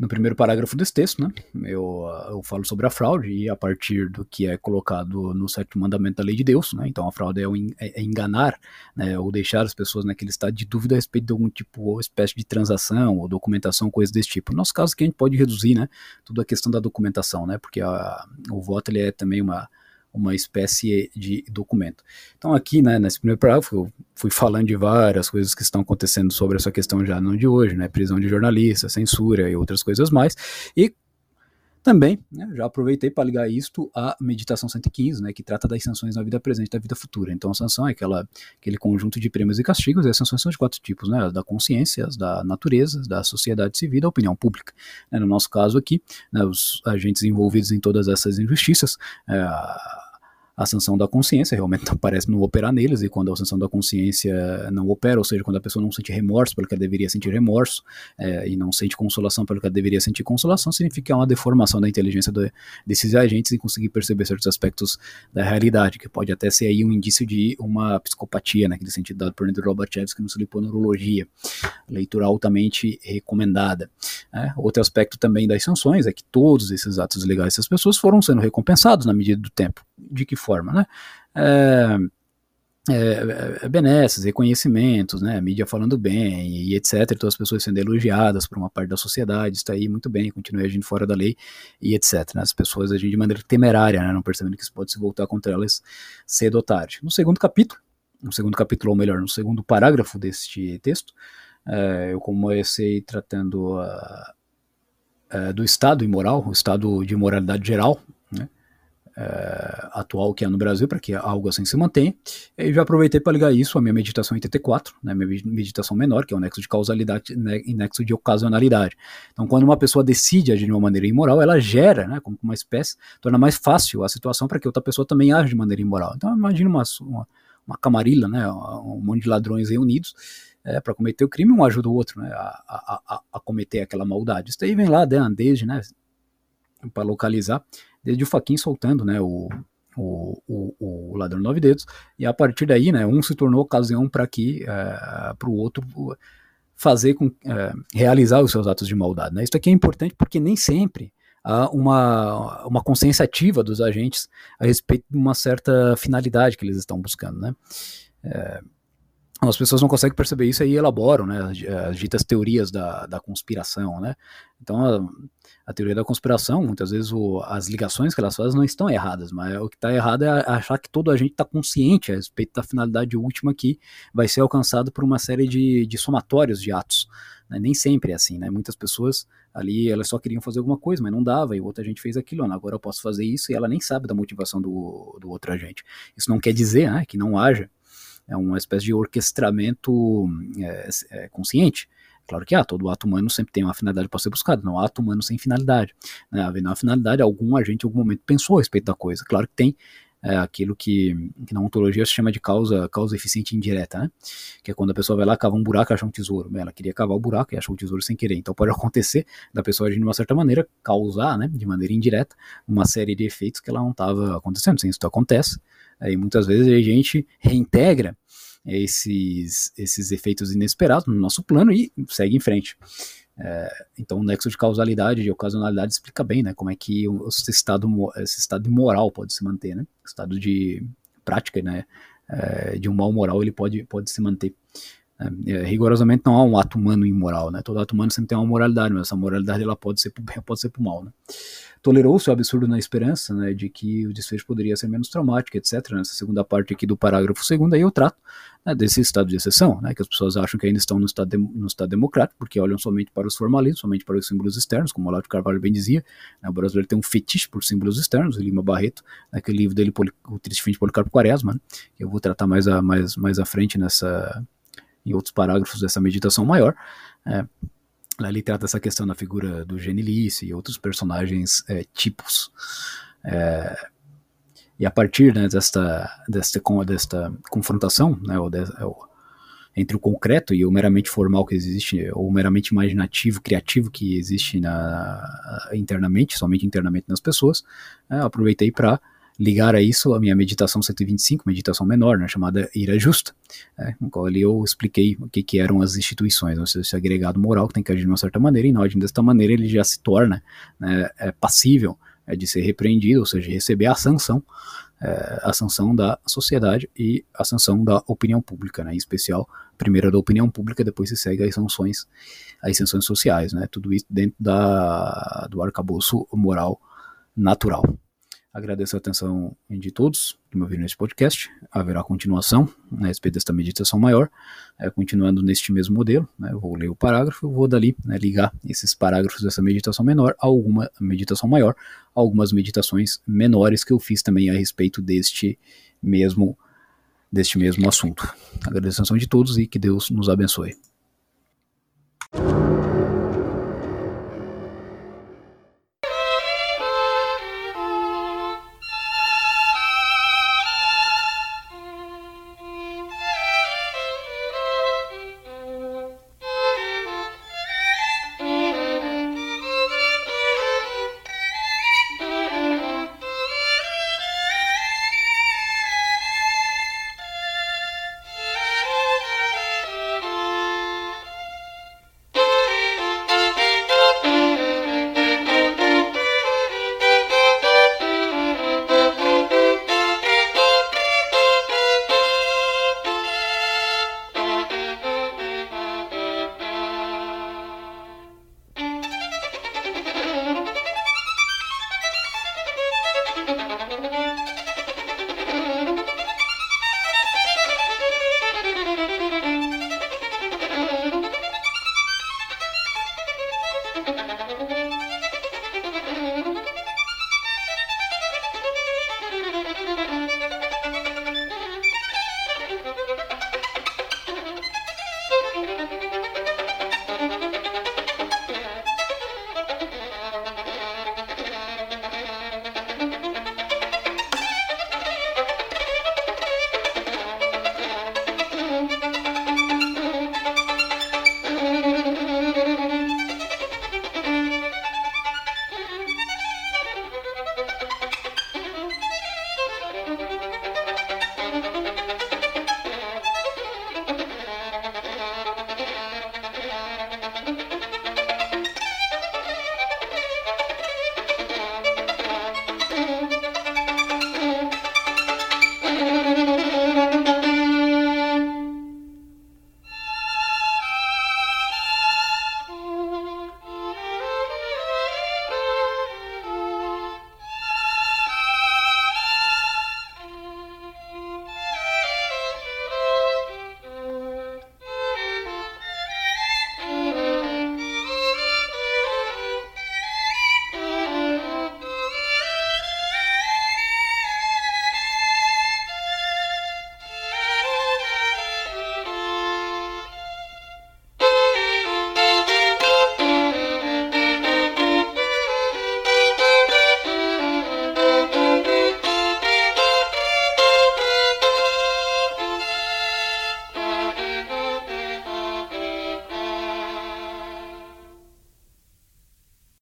A: no primeiro parágrafo desse texto, né, eu, eu falo sobre a fraude e a partir do que é colocado no sétimo mandamento da lei de Deus, né, então a fraude é, é, é enganar, né, ou deixar as pessoas naquele estado de dúvida a respeito de algum tipo ou espécie de transação ou documentação, coisa desse tipo. No nosso caso que a gente pode reduzir, né, tudo a questão da documentação, né, porque a, o voto ele é também uma uma espécie de documento. Então aqui, né, nesse primeiro parágrafo, eu fui falando de várias coisas que estão acontecendo sobre essa questão já não de hoje, né, prisão de jornalistas, censura e outras coisas mais, e também, né, já aproveitei para ligar isto à meditação 115, né, que trata das sanções na vida presente e da vida futura. Então a sanção é aquela, aquele conjunto de prêmios e castigos, e as sanções são de quatro tipos, né, as da consciência, as da natureza, as da sociedade civil da opinião pública. Né, no nosso caso aqui, né, os agentes envolvidos em todas essas injustiças, é, a sanção da consciência realmente [laughs] parece não operar neles, e quando a sanção da consciência não opera, ou seja, quando a pessoa não sente remorso pelo que ela deveria sentir remorso, é, e não sente consolação pelo que ela deveria sentir consolação, significa há uma deformação da inteligência do, desses agentes em conseguir perceber certos aspectos da realidade, que pode até ser aí um indício de uma psicopatia, naquele sentido dado por Andrew Lobachevsky no seu Liponeurologia, leitura altamente recomendada. É, outro aspecto também das sanções é que todos esses atos legais dessas pessoas foram sendo recompensados na medida do tempo. De que forma? Né? É, é, é benesses, reconhecimentos, né, mídia falando bem e etc, todas as pessoas sendo elogiadas por uma parte da sociedade, está aí muito bem, continue agindo fora da lei e etc. Né, as pessoas agindo de maneira temerária, né, não percebendo que isso pode se voltar contra elas cedo ou tarde. No segundo capítulo, no segundo capítulo, ou melhor, no segundo parágrafo deste texto, é, eu comecei tratando uh, uh, do estado imoral, o estado de moralidade geral, uh, atual que é no Brasil, para que algo assim se mantenha. E já aproveitei para ligar isso à minha meditação 84, né, minha meditação menor, que é o nexo de causalidade né, e nexo de ocasionalidade. Então, quando uma pessoa decide agir de uma maneira imoral, ela gera, né, como uma espécie, torna mais fácil a situação para que outra pessoa também age de maneira imoral. Então, imagina uma, uma, uma camarilla, né, um monte de ladrões reunidos, é, para cometer o crime, um ajuda o outro né, a, a, a, a, cometer aquela maldade. Isso aí vem lá né, desde, né, para localizar, desde o Faquin soltando né, o, o, o, o ladrão nove dedos, e a partir daí, né, um se tornou ocasião para que, é, para o outro fazer com, é, realizar os seus atos de maldade. Né? Isso aqui é importante porque nem sempre há uma, uma consciência ativa dos agentes a respeito de uma certa finalidade que eles estão buscando. Né? É, as pessoas não conseguem perceber isso e elaboram, né, as, as ditas teorias da, da conspiração, né, então a, a teoria da conspiração, muitas vezes o, as ligações que elas fazem não estão erradas, mas o que está errado é achar que todo a gente está consciente a respeito da finalidade última que vai ser alcançada por uma série de, de somatórios de atos, né, nem sempre é assim, né, muitas pessoas ali, elas só queriam fazer alguma coisa, mas não dava, e outra gente fez aquilo, agora eu posso fazer isso, e ela nem sabe da motivação do, do outro agente. Isso não quer dizer né, que não haja é uma espécie de orquestramento é, é, consciente. Claro que ah, todo ato humano sempre tem uma finalidade para ser buscado, não há ato humano sem finalidade. Né? Havendo uma finalidade, algum agente em algum momento pensou a respeito da coisa. Claro que tem é, aquilo que, que, na ontologia se chama de causa, causa eficiente indireta, né? Que é quando a pessoa vai lá, cava um buraco e acha um tesouro. Ela queria cavar o buraco e achou o tesouro sem querer. Então pode [laughs] acontecer da pessoa agir de uma certa maneira, causar, né, de maneira indireta, uma série de efeitos que ela não estava acontecendo. Isso acontece. Aí muitas vezes a gente reintegra esses, esses efeitos inesperados no nosso plano e segue em frente. É, então o nexo de causalidade e ocasionalidade explica bem né, como é que esse estado, esse estado moral pode se manter, né? estado de prática né, é, de um mal moral ele pode, pode se manter. É, rigorosamente não há um ato humano imoral, né? todo ato humano sempre tem uma moralidade, mas essa moralidade ela pode ser para o bem pode ser para o mal. Né? tolerou-se o absurdo na esperança né, de que o desfecho poderia ser menos traumático, etc. Nessa segunda parte aqui do parágrafo segundo, aí eu trato né, desse estado de exceção, né, que as pessoas acham que ainda estão no estado, de, no estado democrático, porque olham somente para os formalismos, somente para os símbolos externos, como o Olavo de Carvalho bem dizia. Né, o brasileiro tem um fetiche por símbolos externos, o Lima Barreto, naquele livro dele, O Triste Fim de Policarpo Quaresma, né, eu vou tratar mais, a, mais, mais à frente nessa, em outros parágrafos dessa meditação maior. É, ele trata essa questão da figura do Genilice e outros personagens é, tipos. É, e a partir né, desta, desta, desta confrontação né, ou de, ou, entre o concreto e o meramente formal que existe, ou meramente imaginativo, criativo que existe na, internamente, somente internamente nas pessoas, é, aproveitei para ligar a isso a minha meditação 125, meditação menor, né, chamada Ira Justa, né, no qual ali eu expliquei o que, que eram as instituições, ou seja, esse agregado moral que tem que agir de uma certa maneira, e na ordem desta maneira ele já se torna né, é, passível é, de ser repreendido, ou seja, receber a sanção, é, a sanção da sociedade e a sanção da opinião pública, né, em especial, primeiro da opinião pública, depois se segue as sanções, as sanções sociais, né, tudo isso dentro da, do arcabouço moral natural. Agradeço a atenção de todos que me ouviram nesse podcast. Haverá continuação né, a respeito desta meditação maior, é, continuando neste mesmo modelo. Né, eu vou ler o parágrafo, eu vou dali né, ligar esses parágrafos dessa meditação menor a alguma meditação maior, algumas meditações menores que eu fiz também a respeito deste mesmo, deste mesmo assunto. Agradeço a atenção de todos e que Deus nos abençoe.